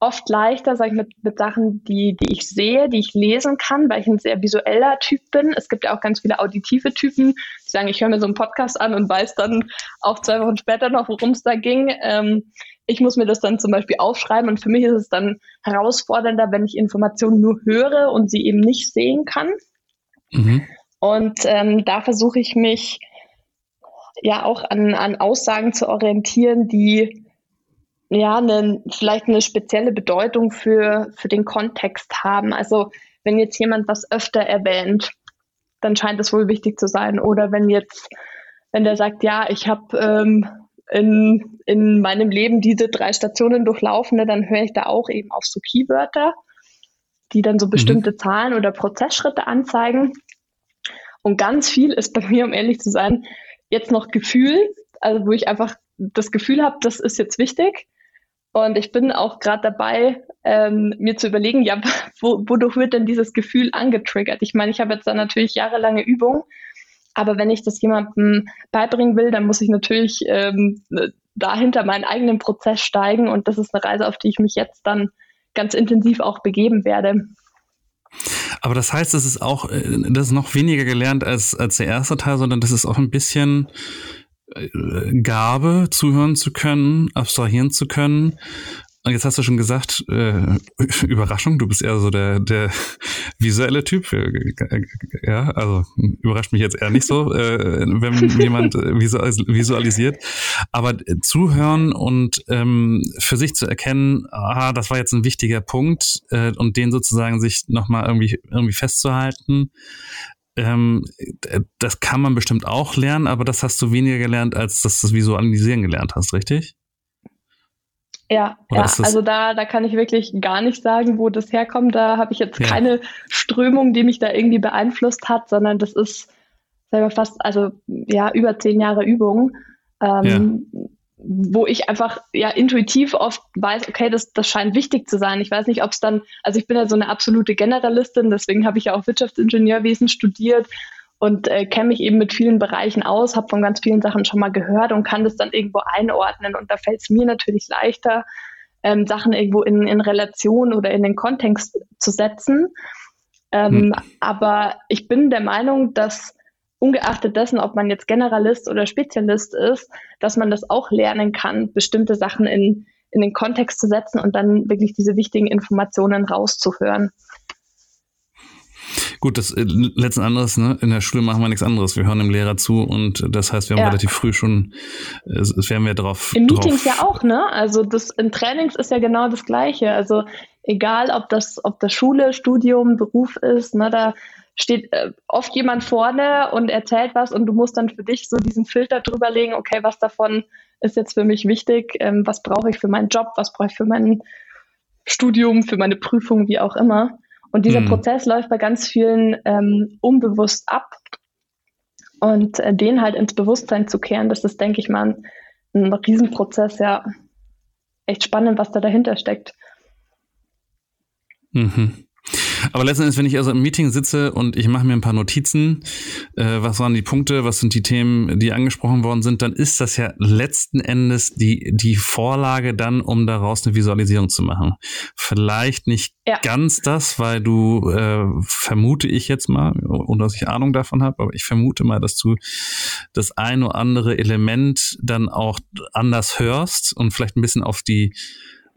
oft leichter, sage ich, mit, mit Sachen, die, die ich sehe, die ich lesen kann, weil ich ein sehr visueller Typ bin. Es gibt ja auch ganz viele auditive Typen, die sagen, ich höre mir so einen Podcast an und weiß dann auch zwei Wochen später noch, worum es da ging. Ähm, ich muss mir das dann zum Beispiel aufschreiben und für mich ist es dann herausfordernder, wenn ich Informationen nur höre und sie eben nicht sehen kann. Mhm. Und ähm, da versuche ich mich ja auch an, an Aussagen zu orientieren, die ja, eine, vielleicht eine spezielle Bedeutung für, für den Kontext haben. Also wenn jetzt jemand was öfter erwähnt, dann scheint es wohl wichtig zu sein. Oder wenn jetzt, wenn der sagt, ja, ich habe ähm, in, in meinem Leben diese drei Stationen durchlaufe, dann höre ich da auch eben auf so Keywörter, die dann so mhm. bestimmte mhm. Zahlen oder Prozessschritte anzeigen. Und ganz viel ist bei mir, um ehrlich zu sein, jetzt noch Gefühl, also wo ich einfach das Gefühl habe, das ist jetzt wichtig. Und ich bin auch gerade dabei, ähm, mir zu überlegen, ja, <laughs> wo, wodurch wird denn dieses Gefühl angetriggert? Ich meine, ich habe jetzt da natürlich jahrelange Übung, aber wenn ich das jemandem beibringen will, dann muss ich natürlich ähm, dahinter meinen eigenen Prozess steigen und das ist eine Reise, auf die ich mich jetzt dann ganz intensiv auch begeben werde. Aber das heißt, es ist auch, äh, das ist noch weniger gelernt als, als der erste Teil, sondern das ist auch ein bisschen Gabe, zuhören zu können, abstrahieren zu können und jetzt hast du schon gesagt, äh, <laughs> Überraschung, du bist eher so der, der <laughs> visuelle Typ. Ja, also überrascht mich jetzt eher nicht so, <laughs> äh, wenn jemand visualisiert. Aber zuhören und ähm, für sich zu erkennen, ah, das war jetzt ein wichtiger Punkt äh, und den sozusagen sich nochmal irgendwie, irgendwie festzuhalten, ähm, das kann man bestimmt auch lernen, aber das hast du weniger gelernt, als dass du das Visualisieren gelernt hast, richtig? Ja, ja also da, da kann ich wirklich gar nicht sagen, wo das herkommt. Da habe ich jetzt ja. keine Strömung, die mich da irgendwie beeinflusst hat, sondern das ist selber fast, also ja, über zehn Jahre Übung, ähm, ja. Wo ich einfach ja intuitiv oft weiß, okay, das, das scheint wichtig zu sein. Ich weiß nicht, ob es dann, also ich bin ja so eine absolute Generalistin, deswegen habe ich ja auch Wirtschaftsingenieurwesen studiert und äh, kenne mich eben mit vielen Bereichen aus, habe von ganz vielen Sachen schon mal gehört und kann das dann irgendwo einordnen. Und da fällt es mir natürlich leichter, ähm, Sachen irgendwo in, in Relation oder in den Kontext zu setzen. Ähm, hm. Aber ich bin der Meinung, dass ungeachtet dessen, ob man jetzt Generalist oder Spezialist ist, dass man das auch lernen kann, bestimmte Sachen in, in den Kontext zu setzen und dann wirklich diese wichtigen Informationen rauszuhören. Gut, das äh, letzten anderes, ne? In der Schule machen wir nichts anderes. Wir hören dem Lehrer zu und das heißt, wir haben ja. relativ früh schon, äh, werden wir drauf. In Meetings drauf. ja auch, ne? Also das in Trainings ist ja genau das Gleiche. Also egal, ob das, ob das Schule, Studium, Beruf ist, ne, da steht äh, oft jemand vorne und erzählt was und du musst dann für dich so diesen Filter drüberlegen, okay, was davon ist jetzt für mich wichtig, ähm, was brauche ich für meinen Job, was brauche ich für mein Studium, für meine Prüfung, wie auch immer. Und dieser mhm. Prozess läuft bei ganz vielen ähm, unbewusst ab. Und äh, den halt ins Bewusstsein zu kehren, das ist, denke ich mal, ein, ein Riesenprozess, ja. Echt spannend, was da dahinter steckt. Mhm. Aber letzten Endes, wenn ich also im Meeting sitze und ich mache mir ein paar Notizen, äh, was waren die Punkte, was sind die Themen, die angesprochen worden sind, dann ist das ja letzten Endes die, die Vorlage dann, um daraus eine Visualisierung zu machen. Vielleicht nicht ja. ganz das, weil du, äh, vermute ich jetzt mal, ohne dass ich Ahnung davon habe, aber ich vermute mal, dass du das ein oder andere Element dann auch anders hörst und vielleicht ein bisschen auf die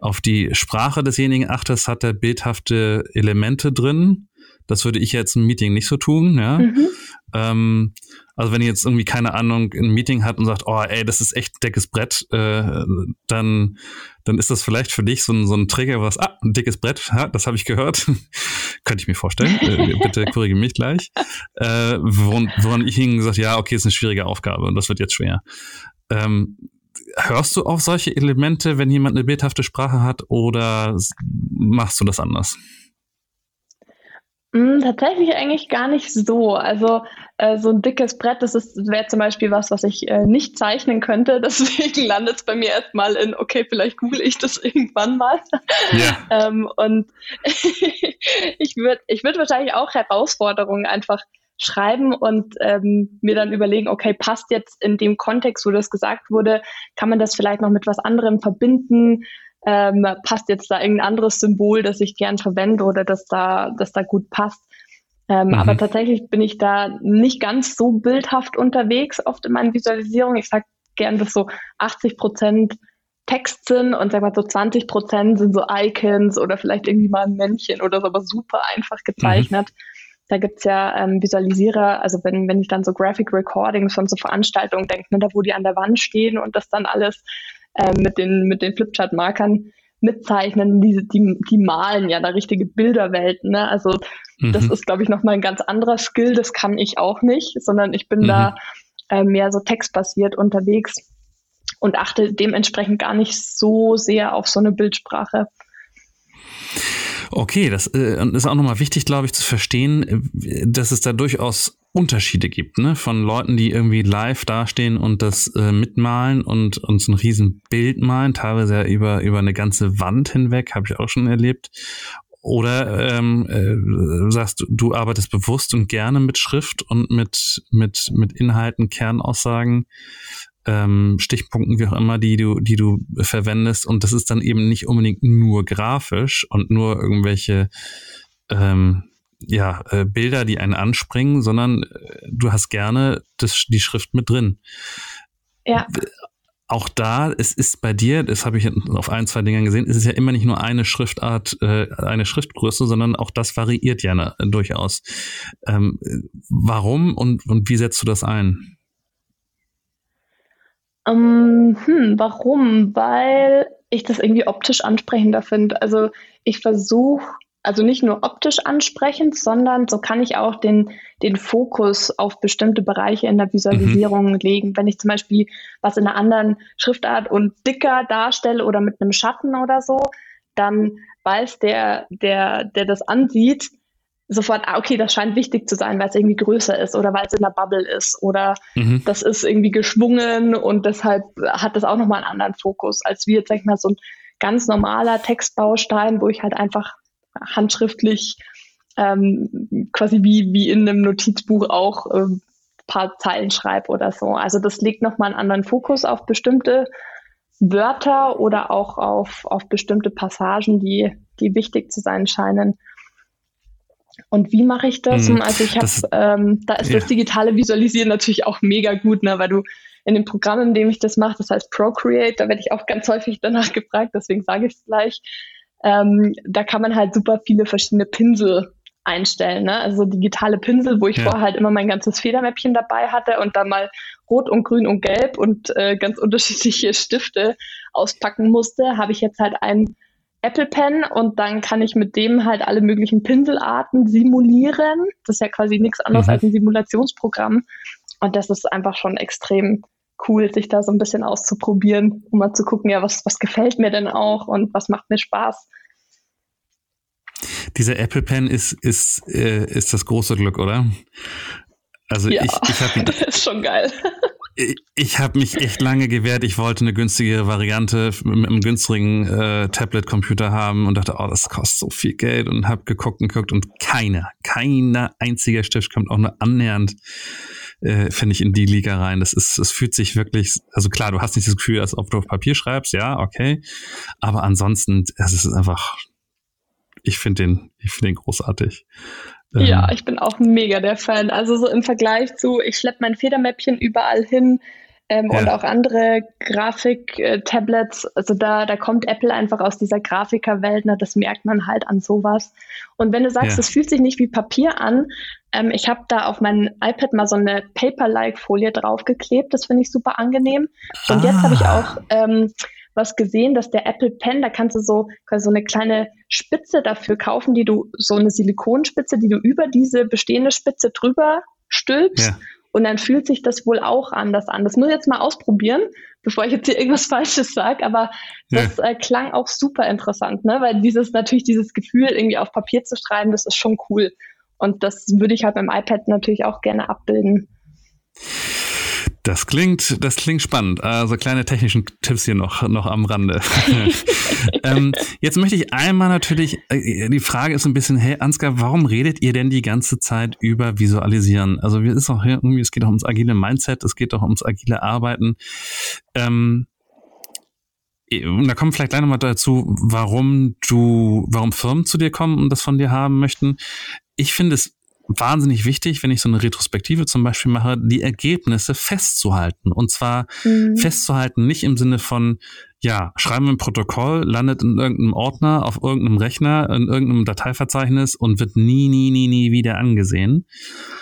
auf die Sprache desjenigen achtest, hat er bildhafte Elemente drin. Das würde ich jetzt im Meeting nicht so tun, ja. Mhm. Ähm, also wenn ihr jetzt irgendwie keine Ahnung ein Meeting hat und sagt, oh ey, das ist echt ein dickes Brett, äh, dann dann ist das vielleicht für dich so ein, so ein Trigger, was, ah, ein dickes Brett, ja, das habe ich gehört. <laughs> Könnte ich mir vorstellen. Äh, <laughs> bitte korrigiere mich gleich. Äh, woran, woran ich Ihnen gesagt, ja, okay, ist eine schwierige Aufgabe und das wird jetzt schwer. Ähm, hörst du auf solche Elemente, wenn jemand eine bildhafte Sprache hat, oder machst du das anders? Mm, tatsächlich eigentlich gar nicht so. Also äh, so ein dickes Brett, das wäre zum Beispiel was, was ich äh, nicht zeichnen könnte. <laughs> Deswegen landet es bei mir erstmal in, okay, vielleicht google ich das <laughs> irgendwann mal. Ja. ähm, und <laughs> ich würde ich würd wahrscheinlich auch Herausforderungen einfach schreiben und ähm, mir dann überlegen, okay, passt jetzt in dem Kontext, wo das gesagt wurde, kann man das vielleicht noch mit was anderem verbinden? Ähm, passt jetzt da irgendein anderes Symbol, das ich gern verwende oder das da, das da gut passt? Ähm, mhm. Aber tatsächlich bin ich da nicht ganz so bildhaft unterwegs, oft in meinen Visualisierungen. Ich sage gern, dass so 80 Prozent Text sind und sag mal so 20 Prozent sind so Icons oder vielleicht irgendwie mal ein Männchen oder so, aber super einfach gezeichnet. Mhm. Da gibt's ja ähm, Visualisierer, also wenn, wenn ich dann so Graphic Recordings von so Veranstaltungen denke, ne, da wo die an der Wand stehen und das dann alles ähm, mit den, mit den Flipchart-Markern mitzeichnen, die, die, die malen ja da richtige Bilderwelten. Ne? Also mhm. das ist, glaube ich, nochmal ein ganz anderer Skill, das kann ich auch nicht, sondern ich bin mhm. da äh, mehr so textbasiert unterwegs. und achte dementsprechend gar nicht so sehr auf so eine Bildsprache. Okay, das äh, ist auch nochmal wichtig, glaube ich, zu verstehen, äh, dass es da durchaus Unterschiede gibt, ne? Von Leuten, die irgendwie live dastehen und das äh, mitmalen und uns ein riesen Bild malen, teilweise ja über, über eine ganze Wand hinweg, habe ich auch schon erlebt. Oder ähm, äh, sagst du, du arbeitest bewusst und gerne mit Schrift und mit, mit, mit Inhalten, Kernaussagen ähm, Stichpunkten, wie auch immer, die du, die du verwendest. Und das ist dann eben nicht unbedingt nur grafisch und nur irgendwelche ähm, ja, äh, Bilder, die einen anspringen, sondern äh, du hast gerne das, die Schrift mit drin. Ja. Auch da, es ist bei dir, das habe ich auf ein, zwei Dingern gesehen, es ist ja immer nicht nur eine Schriftart, äh, eine Schriftgröße, sondern auch das variiert ja ne, durchaus. Ähm, warum und, und wie setzt du das ein? Ähm, hm, warum? Weil ich das irgendwie optisch ansprechender finde. Also ich versuche, also nicht nur optisch ansprechend, sondern so kann ich auch den, den Fokus auf bestimmte Bereiche in der Visualisierung mhm. legen. Wenn ich zum Beispiel was in einer anderen Schriftart und dicker darstelle oder mit einem Schatten oder so, dann weiß der, der, der das ansieht, sofort, ah, okay, das scheint wichtig zu sein, weil es irgendwie größer ist oder weil es in der Bubble ist oder mhm. das ist irgendwie geschwungen und deshalb hat das auch nochmal einen anderen Fokus, als wie jetzt, sag ich mal, so ein ganz normaler Textbaustein, wo ich halt einfach handschriftlich ähm, quasi wie, wie in einem Notizbuch auch ähm, paar Zeilen schreibe oder so. Also das legt nochmal einen anderen Fokus auf bestimmte Wörter oder auch auf, auf bestimmte Passagen, die, die wichtig zu sein scheinen. Und wie mache ich das? Mhm, also ich habe, ähm, da ist ja. das digitale Visualisieren natürlich auch mega gut, ne, weil du in dem Programm, in dem ich das mache, das heißt Procreate, da werde ich auch ganz häufig danach <laughs> gefragt, deswegen sage ich es gleich. Ähm, da kann man halt super viele verschiedene Pinsel einstellen, ne? Also digitale Pinsel, wo ich ja. vorher halt immer mein ganzes Federmäppchen dabei hatte und dann mal rot und grün und gelb und äh, ganz <laughs> unterschiedliche Stifte auspacken musste, habe ich jetzt halt einen Apple Pen und dann kann ich mit dem halt alle möglichen Pinselarten simulieren. Das ist ja quasi nichts anderes mhm. als ein Simulationsprogramm. Und das ist einfach schon extrem cool, sich da so ein bisschen auszuprobieren, um mal zu gucken, ja, was, was gefällt mir denn auch und was macht mir Spaß. Dieser Apple Pen ist, ist, äh, ist das große Glück, oder? Also ja, ich, ich habe <laughs> das ist schon geil ich habe mich echt lange gewehrt. Ich wollte eine günstige Variante mit einem günstigen äh, Tablet-Computer haben und dachte, oh, das kostet so viel Geld und habe geguckt und geguckt und keiner, keiner einziger Stift kommt auch nur annähernd, äh, finde ich, in die Liga rein. Das ist, es fühlt sich wirklich, also klar, du hast nicht das Gefühl, als ob du auf Papier schreibst, ja, okay, aber ansonsten, es ist einfach, ich finde den, ich finde den großartig. Ja, ähm. ich bin auch mega der Fan. Also so im Vergleich zu, ich schleppe mein Federmäppchen überall hin ähm, ja. und auch andere Grafik-Tablets. Also da, da kommt Apple einfach aus dieser Grafikerwelt. Ne? Das merkt man halt an sowas. Und wenn du sagst, es ja. fühlt sich nicht wie Papier an, ähm, ich habe da auf mein iPad mal so eine Paper-like-Folie draufgeklebt. Das finde ich super angenehm. Und ah. jetzt habe ich auch ähm, was gesehen, dass der Apple Pen, da kannst du so quasi so eine kleine Spitze dafür kaufen, die du, so eine Silikonspitze, die du über diese bestehende Spitze drüber stülpst. Ja. Und dann fühlt sich das wohl auch anders an. Das muss ich jetzt mal ausprobieren, bevor ich jetzt hier irgendwas <laughs> Falsches sage. Aber das ja. äh, klang auch super interessant, ne? Weil dieses natürlich dieses Gefühl, irgendwie auf Papier zu schreiben, das ist schon cool. Und das würde ich halt beim iPad natürlich auch gerne abbilden. Das klingt, das klingt spannend. Also kleine technischen Tipps hier noch, noch am Rande. <laughs> ähm, jetzt möchte ich einmal natürlich, äh, die Frage ist ein bisschen, hey Ansgar, warum redet ihr denn die ganze Zeit über Visualisieren? Also wir ist auch irgendwie, es geht auch ums agile Mindset, es geht auch ums agile Arbeiten. Ähm, und da kommen vielleicht gleich nochmal dazu, warum du, warum Firmen zu dir kommen und das von dir haben möchten. Ich finde es wahnsinnig wichtig, wenn ich so eine Retrospektive zum Beispiel mache, die Ergebnisse festzuhalten. Und zwar mhm. festzuhalten, nicht im Sinne von, ja, schreiben wir ein Protokoll, landet in irgendeinem Ordner, auf irgendeinem Rechner, in irgendeinem Dateiverzeichnis und wird nie, nie, nie, nie wieder angesehen.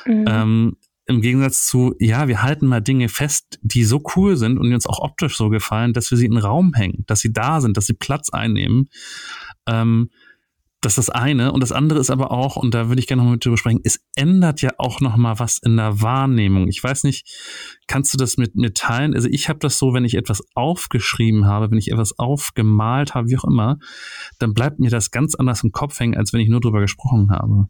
Mhm. Ähm, Im Gegensatz zu, ja, wir halten mal Dinge fest, die so cool sind und uns auch optisch so gefallen, dass wir sie in den Raum hängen, dass sie da sind, dass sie Platz einnehmen. Ähm, das ist das eine. Und das andere ist aber auch, und da würde ich gerne noch mit drüber sprechen, es ändert ja auch noch mal was in der Wahrnehmung. Ich weiß nicht, kannst du das mit mir teilen? Also ich habe das so, wenn ich etwas aufgeschrieben habe, wenn ich etwas aufgemalt habe, wie auch immer, dann bleibt mir das ganz anders im Kopf hängen, als wenn ich nur drüber gesprochen habe.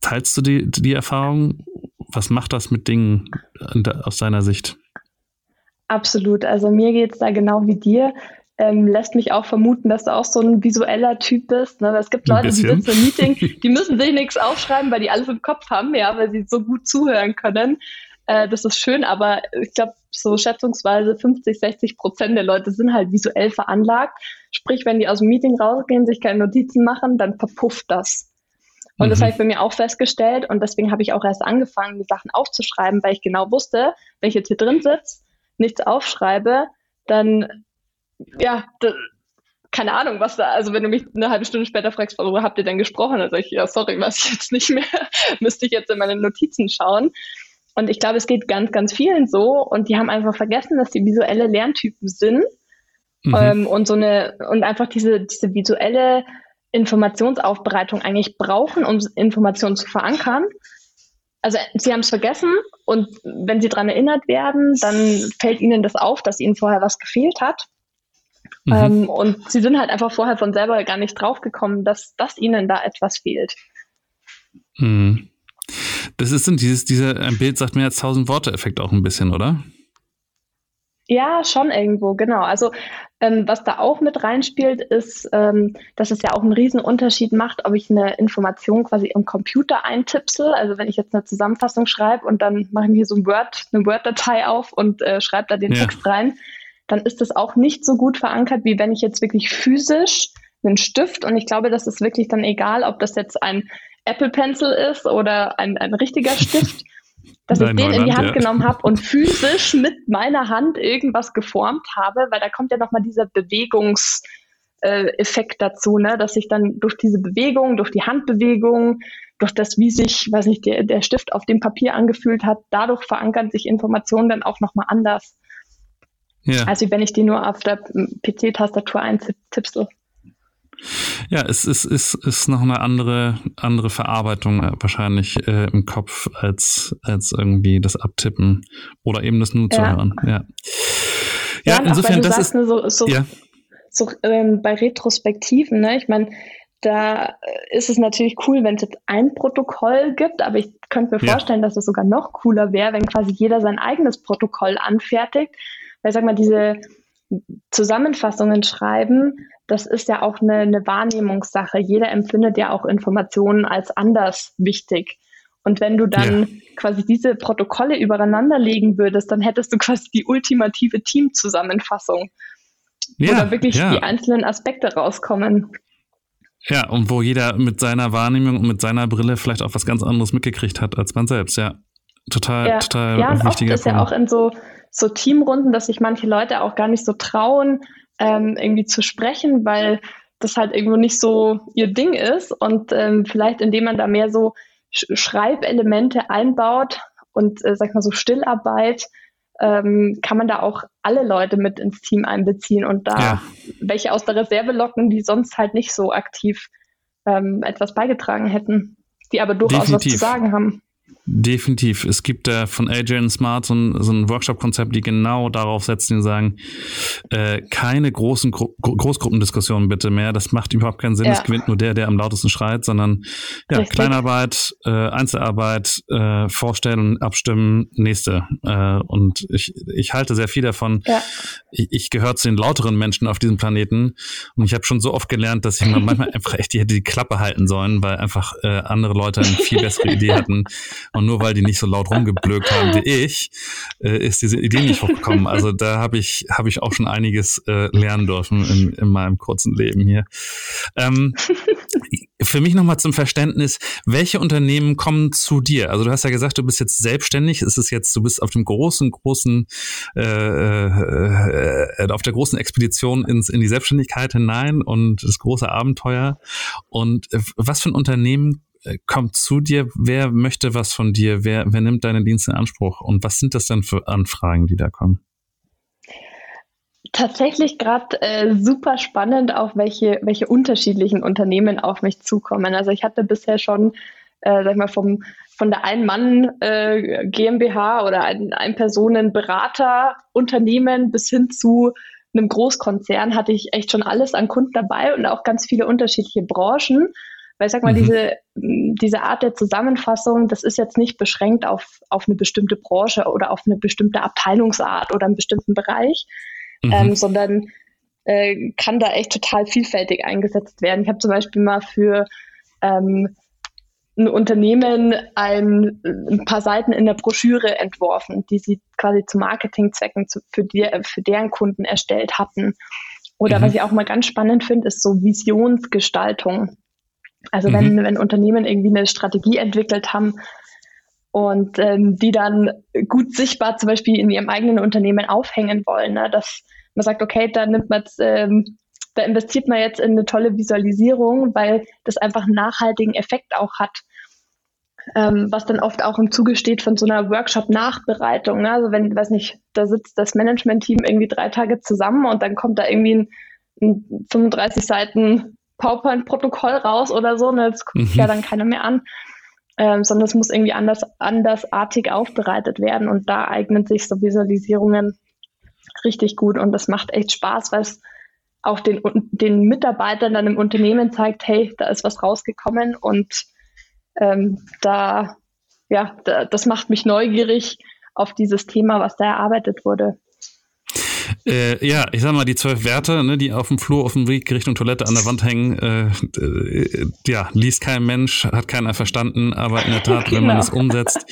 Teilst du die, die Erfahrung? Was macht das mit Dingen aus deiner Sicht? Absolut. Also mir geht es da genau wie dir ähm, lässt mich auch vermuten, dass du auch so ein visueller Typ bist. Ne? Es gibt Leute, die sitzen im Meeting, <laughs> die müssen sich nichts aufschreiben, weil die alles im Kopf haben, ja, weil sie so gut zuhören können. Äh, das ist schön, aber ich glaube, so schätzungsweise 50, 60 Prozent der Leute sind halt visuell veranlagt. Sprich, wenn die aus dem Meeting rausgehen, sich keine Notizen machen, dann verpufft das. Und mhm. das habe ich bei mir auch festgestellt und deswegen habe ich auch erst angefangen, die Sachen aufzuschreiben, weil ich genau wusste, wenn ich jetzt hier drin sitze, nichts aufschreibe, dann ja, da, keine Ahnung, was da, also wenn du mich eine halbe Stunde später fragst, worüber habt ihr denn gesprochen, dann sage ich, ja, sorry, <laughs> weiß ich jetzt nicht mehr, müsste ich jetzt in meine Notizen schauen. Und ich glaube, es geht ganz, ganz vielen so und die haben einfach vergessen, dass die visuelle Lerntypen sind mhm. ähm, und so eine, und einfach diese, diese visuelle Informationsaufbereitung eigentlich brauchen, um Informationen zu verankern. Also sie haben es vergessen und wenn sie daran erinnert werden, dann fällt ihnen das auf, dass ihnen vorher was gefehlt hat. Mhm. Ähm, und sie sind halt einfach vorher von selber gar nicht draufgekommen, dass, dass ihnen da etwas fehlt. Mhm. Das ist dieses, dieser ein Bild sagt mehr als tausend Worte-Effekt auch ein bisschen, oder? Ja, schon irgendwo, genau. Also ähm, was da auch mit reinspielt, ist, ähm, dass es ja auch einen riesen Unterschied macht, ob ich eine Information quasi im Computer eintipsel. Also wenn ich jetzt eine Zusammenfassung schreibe und dann mache ich mir so ein Word, eine Word-Datei auf und äh, schreibe da den ja. Text rein, dann ist das auch nicht so gut verankert, wie wenn ich jetzt wirklich physisch einen Stift und ich glaube, das ist wirklich dann egal, ob das jetzt ein Apple Pencil ist oder ein, ein richtiger Stift, <laughs> dass Nein, ich den in die Hand ja. genommen habe und physisch mit meiner Hand irgendwas geformt habe, weil da kommt ja nochmal dieser Bewegungseffekt äh, dazu, ne? dass ich dann durch diese Bewegung, durch die Handbewegung, durch das, wie sich, weiß nicht, der, der Stift auf dem Papier angefühlt hat, dadurch verankern sich Informationen dann auch nochmal anders. Ja. Also wenn ich die nur auf der PC-Tastatur eintippsel. Ja, es ist, ist, ist noch eine andere, andere Verarbeitung äh, wahrscheinlich äh, im Kopf als, als irgendwie das Abtippen oder eben das nur zu hören. Ja, ja, ja insofern, das ist. So, so, ja. so ähm, bei Retrospektiven, ne? ich meine, da ist es natürlich cool, wenn es jetzt ein Protokoll gibt, aber ich könnte mir ja. vorstellen, dass es sogar noch cooler wäre, wenn quasi jeder sein eigenes Protokoll anfertigt weil sag mal, diese Zusammenfassungen schreiben, das ist ja auch eine, eine Wahrnehmungssache. Jeder empfindet ja auch Informationen als anders wichtig. Und wenn du dann ja. quasi diese Protokolle übereinander legen würdest, dann hättest du quasi die ultimative Teamzusammenfassung, ja, wo da wirklich ja. die einzelnen Aspekte rauskommen. Ja, und wo jeder mit seiner Wahrnehmung und mit seiner Brille vielleicht auch was ganz anderes mitgekriegt hat als man selbst, ja. Total, ja. total ja, wichtiger oft ist Punkt. ja auch in so so Teamrunden, dass sich manche Leute auch gar nicht so trauen, ähm, irgendwie zu sprechen, weil das halt irgendwo nicht so ihr Ding ist. Und ähm, vielleicht indem man da mehr so Sch Schreibelemente einbaut und, äh, sag mal so, Stillarbeit, ähm, kann man da auch alle Leute mit ins Team einbeziehen und da ja. welche aus der Reserve locken, die sonst halt nicht so aktiv ähm, etwas beigetragen hätten, die aber durchaus Definitiv. was zu sagen haben. Definitiv. Es gibt da von AJ und Smart so ein, so ein Workshop-Konzept, die genau darauf setzen, die sagen, äh, keine großen Gro Großgruppendiskussionen bitte mehr. Das macht überhaupt keinen Sinn. Ja. Es gewinnt nur der, der am lautesten schreit, sondern ja, Richtig. Kleinarbeit, äh, Einzelarbeit, äh, vorstellen, abstimmen, nächste. Äh, und ich, ich halte sehr viel davon. Ja. Ich, ich gehöre zu den lauteren Menschen auf diesem Planeten und ich habe schon so oft gelernt, dass ich <laughs> manchmal einfach echt die die Klappe halten sollen, weil einfach äh, andere Leute eine viel bessere Idee hatten und nur weil die nicht so laut rumgeblökt haben wie ich, äh, ist diese Idee nicht hochgekommen. Also da habe ich, habe ich auch schon einiges äh, lernen dürfen in, in meinem kurzen Leben hier. Ähm, für mich nochmal zum Verständnis, welche Unternehmen kommen zu dir? Also du hast ja gesagt, du bist jetzt selbstständig. Es ist jetzt, du bist auf dem großen, großen, äh, äh, auf der großen Expedition ins, in die Selbstständigkeit hinein und das große Abenteuer. Und äh, was für ein Unternehmen äh, kommt zu dir, wer möchte was von dir, wer, wer nimmt deine Dienste in Anspruch und was sind das dann für Anfragen, die da kommen? tatsächlich gerade äh, super spannend, auch welche, welche unterschiedlichen Unternehmen auf mich zukommen. Also ich hatte bisher schon, äh, sag ich mal, vom, von der Ein-Mann äh, GmbH oder ein, ein Personen-Berater-Unternehmen bis hin zu einem Großkonzern hatte ich echt schon alles an Kunden dabei und auch ganz viele unterschiedliche Branchen. Weil ich sag mal, mhm. diese, diese Art der Zusammenfassung, das ist jetzt nicht beschränkt auf, auf eine bestimmte Branche oder auf eine bestimmte Abteilungsart oder einen bestimmten Bereich, mhm. ähm, sondern äh, kann da echt total vielfältig eingesetzt werden. Ich habe zum Beispiel mal für ähm, ein Unternehmen ein, ein paar Seiten in der Broschüre entworfen, die sie quasi zu Marketingzwecken zu, für, die, für deren Kunden erstellt hatten. Oder mhm. was ich auch mal ganz spannend finde, ist so Visionsgestaltung. Also mhm. wenn, wenn Unternehmen irgendwie eine Strategie entwickelt haben und ähm, die dann gut sichtbar zum Beispiel in ihrem eigenen Unternehmen aufhängen wollen, ne? dass man sagt, okay, da nimmt man ähm, da investiert man jetzt in eine tolle Visualisierung, weil das einfach einen nachhaltigen Effekt auch hat. Ähm, was dann oft auch im Zuge steht von so einer Workshop-Nachbereitung. Ne? Also wenn, weiß nicht, da sitzt das Management-Team irgendwie drei Tage zusammen und dann kommt da irgendwie ein, ein 35 Seiten PowerPoint-Protokoll raus oder so, ne? das guckt mhm. ja dann keiner mehr an. Ähm, sondern es muss irgendwie anders, andersartig aufbereitet werden und da eignen sich so Visualisierungen richtig gut und das macht echt Spaß, weil es auch den, den Mitarbeitern dann im Unternehmen zeigt, hey, da ist was rausgekommen und ähm, da, ja, da, das macht mich neugierig auf dieses Thema, was da erarbeitet wurde. Äh, ja, ich sag mal, die zwölf Werte, ne, die auf dem Flur auf dem Weg Richtung Toilette an der Wand hängen, äh, äh, ja, liest kein Mensch, hat keiner verstanden, aber in der Tat, genau. <laughs> wenn man es genau. umsetzt.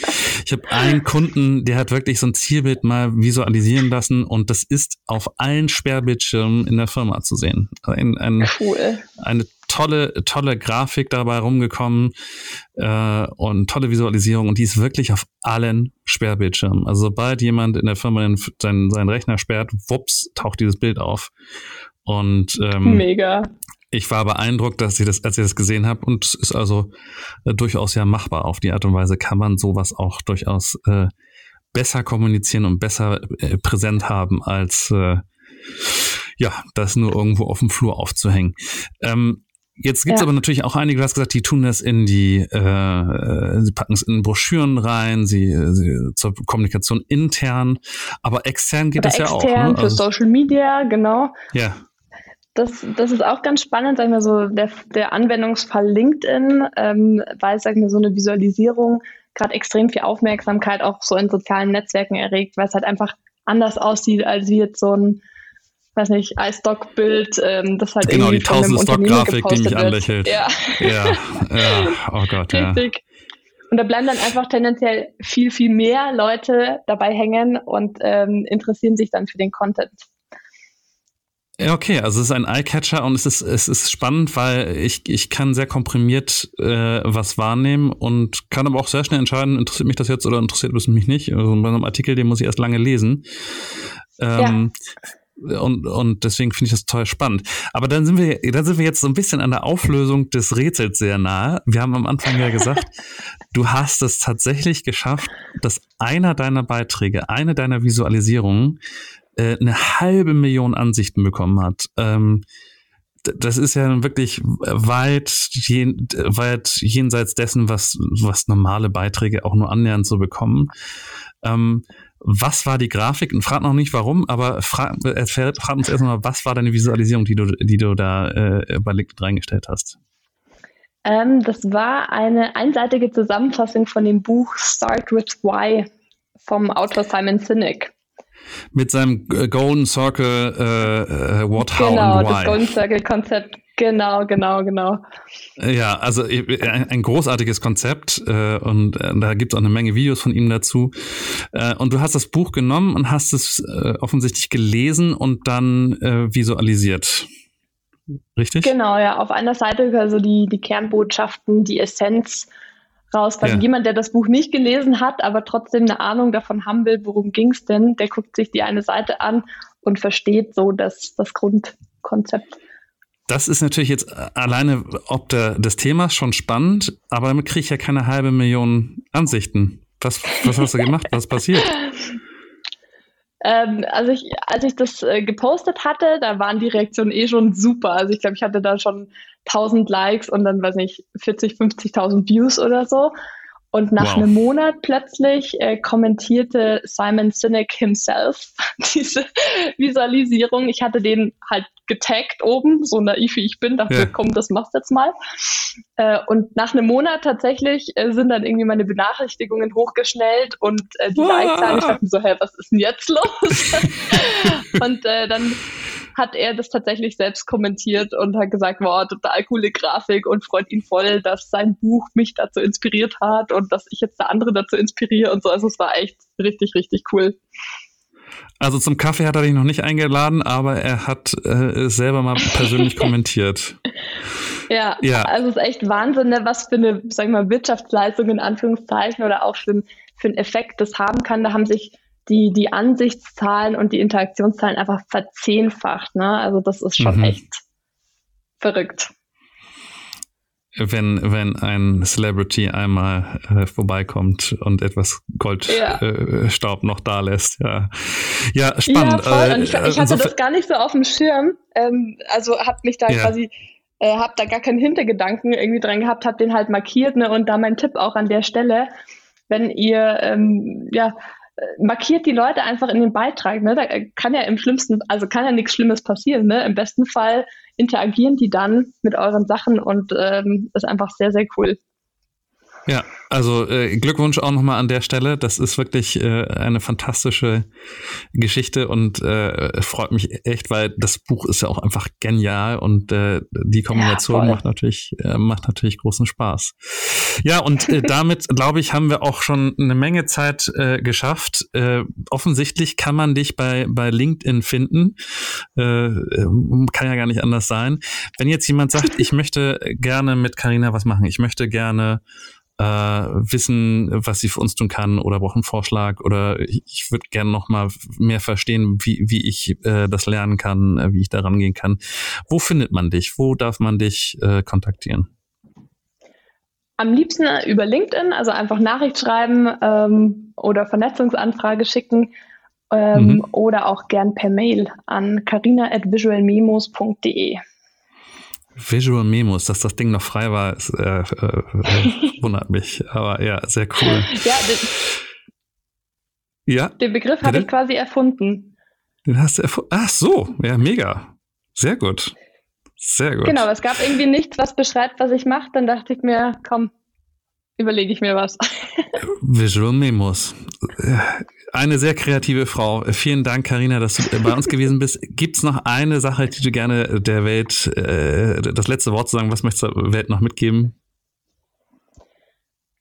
Ich habe einen Kunden, der hat wirklich so ein Zielbild mal visualisieren lassen und das ist auf allen Sperrbildschirmen in der Firma zu sehen. Ein, ein, cool. Eine tolle, tolle Grafik dabei rumgekommen äh, und tolle Visualisierung und die ist wirklich auf allen Sperrbildschirmen. Also sobald jemand in der Firma seinen, seinen Rechner sperrt, wups, taucht dieses Bild auf. Und ähm, mega. Ich war beeindruckt, dass ich das, als ich das gesehen habe, und es ist also äh, durchaus ja machbar. Auf die Art und Weise kann man sowas auch durchaus äh, besser kommunizieren und besser äh, präsent haben, als äh, ja, das nur irgendwo auf dem Flur aufzuhängen. Ähm, Jetzt gibt es ja. aber natürlich auch einige, du hast gesagt, die tun das in die, äh, sie packen es in Broschüren rein, sie, sie zur Kommunikation intern, aber extern geht Oder das ja auch. Extern ne? für also, Social Media, genau. Ja. Das, das ist auch ganz spannend, sagen wir so, der, der Anwendungsfall LinkedIn, ähm, weil, sagen wir, so eine Visualisierung gerade extrem viel Aufmerksamkeit auch so in sozialen Netzwerken erregt, weil es halt einfach anders aussieht, als wie jetzt so ein weiß nicht, iStock-Bild, ähm, das halt genau, irgendwie die einem Stock-Grafik, die mich anlächelt. Ja. ja, ja, oh Gott, Richtig. ja. Und da bleiben dann einfach tendenziell viel, viel mehr Leute dabei hängen und ähm, interessieren sich dann für den Content. Ja, okay, also es ist ein Eyecatcher und es ist, es ist spannend, weil ich, ich kann sehr komprimiert äh, was wahrnehmen und kann aber auch sehr schnell entscheiden, interessiert mich das jetzt oder interessiert es mich nicht. Also bei einem Artikel, den muss ich erst lange lesen. Ähm, ja und, und deswegen finde ich das toll spannend. Aber dann sind wir, dann sind wir jetzt so ein bisschen an der Auflösung des Rätsels sehr nahe. Wir haben am Anfang ja gesagt, <laughs> du hast es tatsächlich geschafft, dass einer deiner Beiträge, eine deiner Visualisierungen äh, eine halbe Million Ansichten bekommen hat. Ähm, das ist ja wirklich weit, jen, weit jenseits dessen, was, was normale Beiträge auch nur annähernd so bekommen. Ähm, was war die Grafik? Und frag noch nicht warum, aber frag, äh, frag uns erstmal, was war deine Visualisierung, die du, die du da äh, bei LinkedIn reingestellt hast? Ähm, das war eine einseitige Zusammenfassung von dem Buch Start with Why vom Autor Simon Sinek. Mit seinem Golden Circle äh, äh, What, How genau, and Why. Genau, das Golden Circle Konzept Genau, genau, genau. Ja, also ein, großartiges Konzept äh, und äh, da gibt es auch eine Menge Videos von ihm dazu. Äh, und du hast das Buch genommen und hast es äh, offensichtlich gelesen und dann äh, visualisiert. Richtig? Genau, ja. Auf einer Seite also die, die Kernbotschaften, die Essenz raus. Weil ja. jemand, der das Buch nicht gelesen hat, aber trotzdem eine Ahnung davon haben will, worum ging es denn, der guckt sich die eine Seite an und versteht so das, das Grundkonzept. Das ist natürlich jetzt alleine ob der, des Themas schon spannend, aber damit kriege ich ja keine halbe Million Ansichten. Was, was hast du gemacht? Was passiert? <laughs> Ähm, also ich, als ich das äh, gepostet hatte, da waren die Reaktionen eh schon super. Also ich glaube, ich hatte da schon 1000 Likes und dann, weiß nicht, 40, 50.000 Views oder so. Und nach wow. einem Monat plötzlich äh, kommentierte Simon Sinek himself <laughs> diese Visualisierung. Ich hatte den halt getaggt oben, so naiv wie ich bin, dachte, ja. komm, das machst du jetzt mal. Äh, und nach einem Monat tatsächlich äh, sind dann irgendwie meine Benachrichtigungen hochgeschnellt und äh, die Like-Zahlen, ich dachte so, hä, was ist denn jetzt los? <laughs> <laughs> und äh, dann hat er das tatsächlich selbst kommentiert und hat gesagt, wow, total coole Grafik und freut ihn voll, dass sein Buch mich dazu inspiriert hat und dass ich jetzt der andere dazu inspiriere und so. Also es war echt richtig, richtig cool. Also zum Kaffee hat er dich noch nicht eingeladen, aber er hat äh, selber mal persönlich <laughs> kommentiert. Ja, ja, also es ist echt Wahnsinn, ne, was für eine, sag ich mal, Wirtschaftsleistung in Anführungszeichen oder auch für, für einen Effekt das haben kann. Da haben sich die, die Ansichtszahlen und die Interaktionszahlen einfach verzehnfacht. Ne? Also das ist schon mhm. echt verrückt. Wenn, wenn ein Celebrity einmal äh, vorbeikommt und etwas Goldstaub ja. äh, noch da lässt. Ja, ja spannend. Ja, voll. Und ich, ich hatte das gar nicht so auf dem Schirm. Ähm, also habe mich da ja. quasi äh, habe da gar keinen Hintergedanken irgendwie dran gehabt, habe den halt markiert ne, und da mein Tipp auch an der Stelle, wenn ihr ähm, ja markiert die Leute einfach in den Beitrag. Ne? Da kann ja im schlimmsten, also kann ja nichts Schlimmes passieren. Ne? Im besten Fall interagieren die dann mit euren Sachen und ähm, ist einfach sehr, sehr cool. Ja, also äh, Glückwunsch auch nochmal an der Stelle. Das ist wirklich äh, eine fantastische Geschichte und äh, freut mich echt, weil das Buch ist ja auch einfach genial und äh, die Kombination ja, macht natürlich äh, macht natürlich großen Spaß. Ja, und äh, <laughs> damit glaube ich haben wir auch schon eine Menge Zeit äh, geschafft. Äh, offensichtlich kann man dich bei bei LinkedIn finden. Äh, kann ja gar nicht anders sein. Wenn jetzt jemand sagt, <laughs> ich möchte gerne mit Karina was machen, ich möchte gerne äh, wissen, was sie für uns tun kann oder braucht einen Vorschlag oder ich, würde gerne noch mal mehr verstehen, wie, wie ich äh, das lernen kann, äh, wie ich da rangehen kann. Wo findet man dich? Wo darf man dich äh, kontaktieren? Am liebsten über LinkedIn, also einfach Nachricht schreiben ähm, oder Vernetzungsanfrage schicken ähm, mhm. oder auch gern per Mail an carina.visualmemos.de. Visual Memos, dass das Ding noch frei war, ist, äh, äh, <laughs> wundert mich. Aber ja, sehr cool. Ja, den, ja? den Begriff habe ich quasi erfunden. Den hast du erfunden? Ach so, ja, mega. Sehr gut. Sehr gut. Genau, es gab irgendwie nichts, was beschreibt, was ich mache. Dann dachte ich mir, komm, überlege ich mir was. <laughs> Visual Memos eine sehr kreative Frau. Vielen Dank, Karina, dass du bei uns gewesen bist. Gibt es noch eine Sache, die du gerne der Welt, äh, das letzte Wort zu sagen, was möchtest du der Welt noch mitgeben?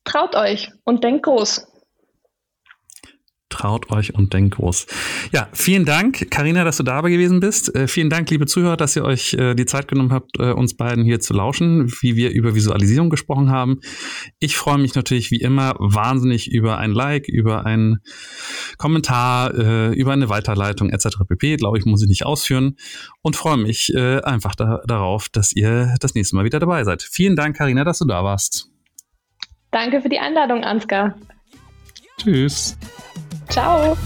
Traut euch und denkt groß traut euch und denkt groß. Ja, vielen Dank, Karina, dass du dabei gewesen bist. Äh, vielen Dank, liebe Zuhörer, dass ihr euch äh, die Zeit genommen habt, äh, uns beiden hier zu lauschen, wie wir über Visualisierung gesprochen haben. Ich freue mich natürlich wie immer wahnsinnig über ein Like, über einen Kommentar, äh, über eine Weiterleitung etc. pp. Glaube ich, muss ich nicht ausführen und freue mich äh, einfach da, darauf, dass ihr das nächste Mal wieder dabei seid. Vielen Dank, Karina, dass du da warst. Danke für die Einladung, Ansgar. Tschüss. Ciao.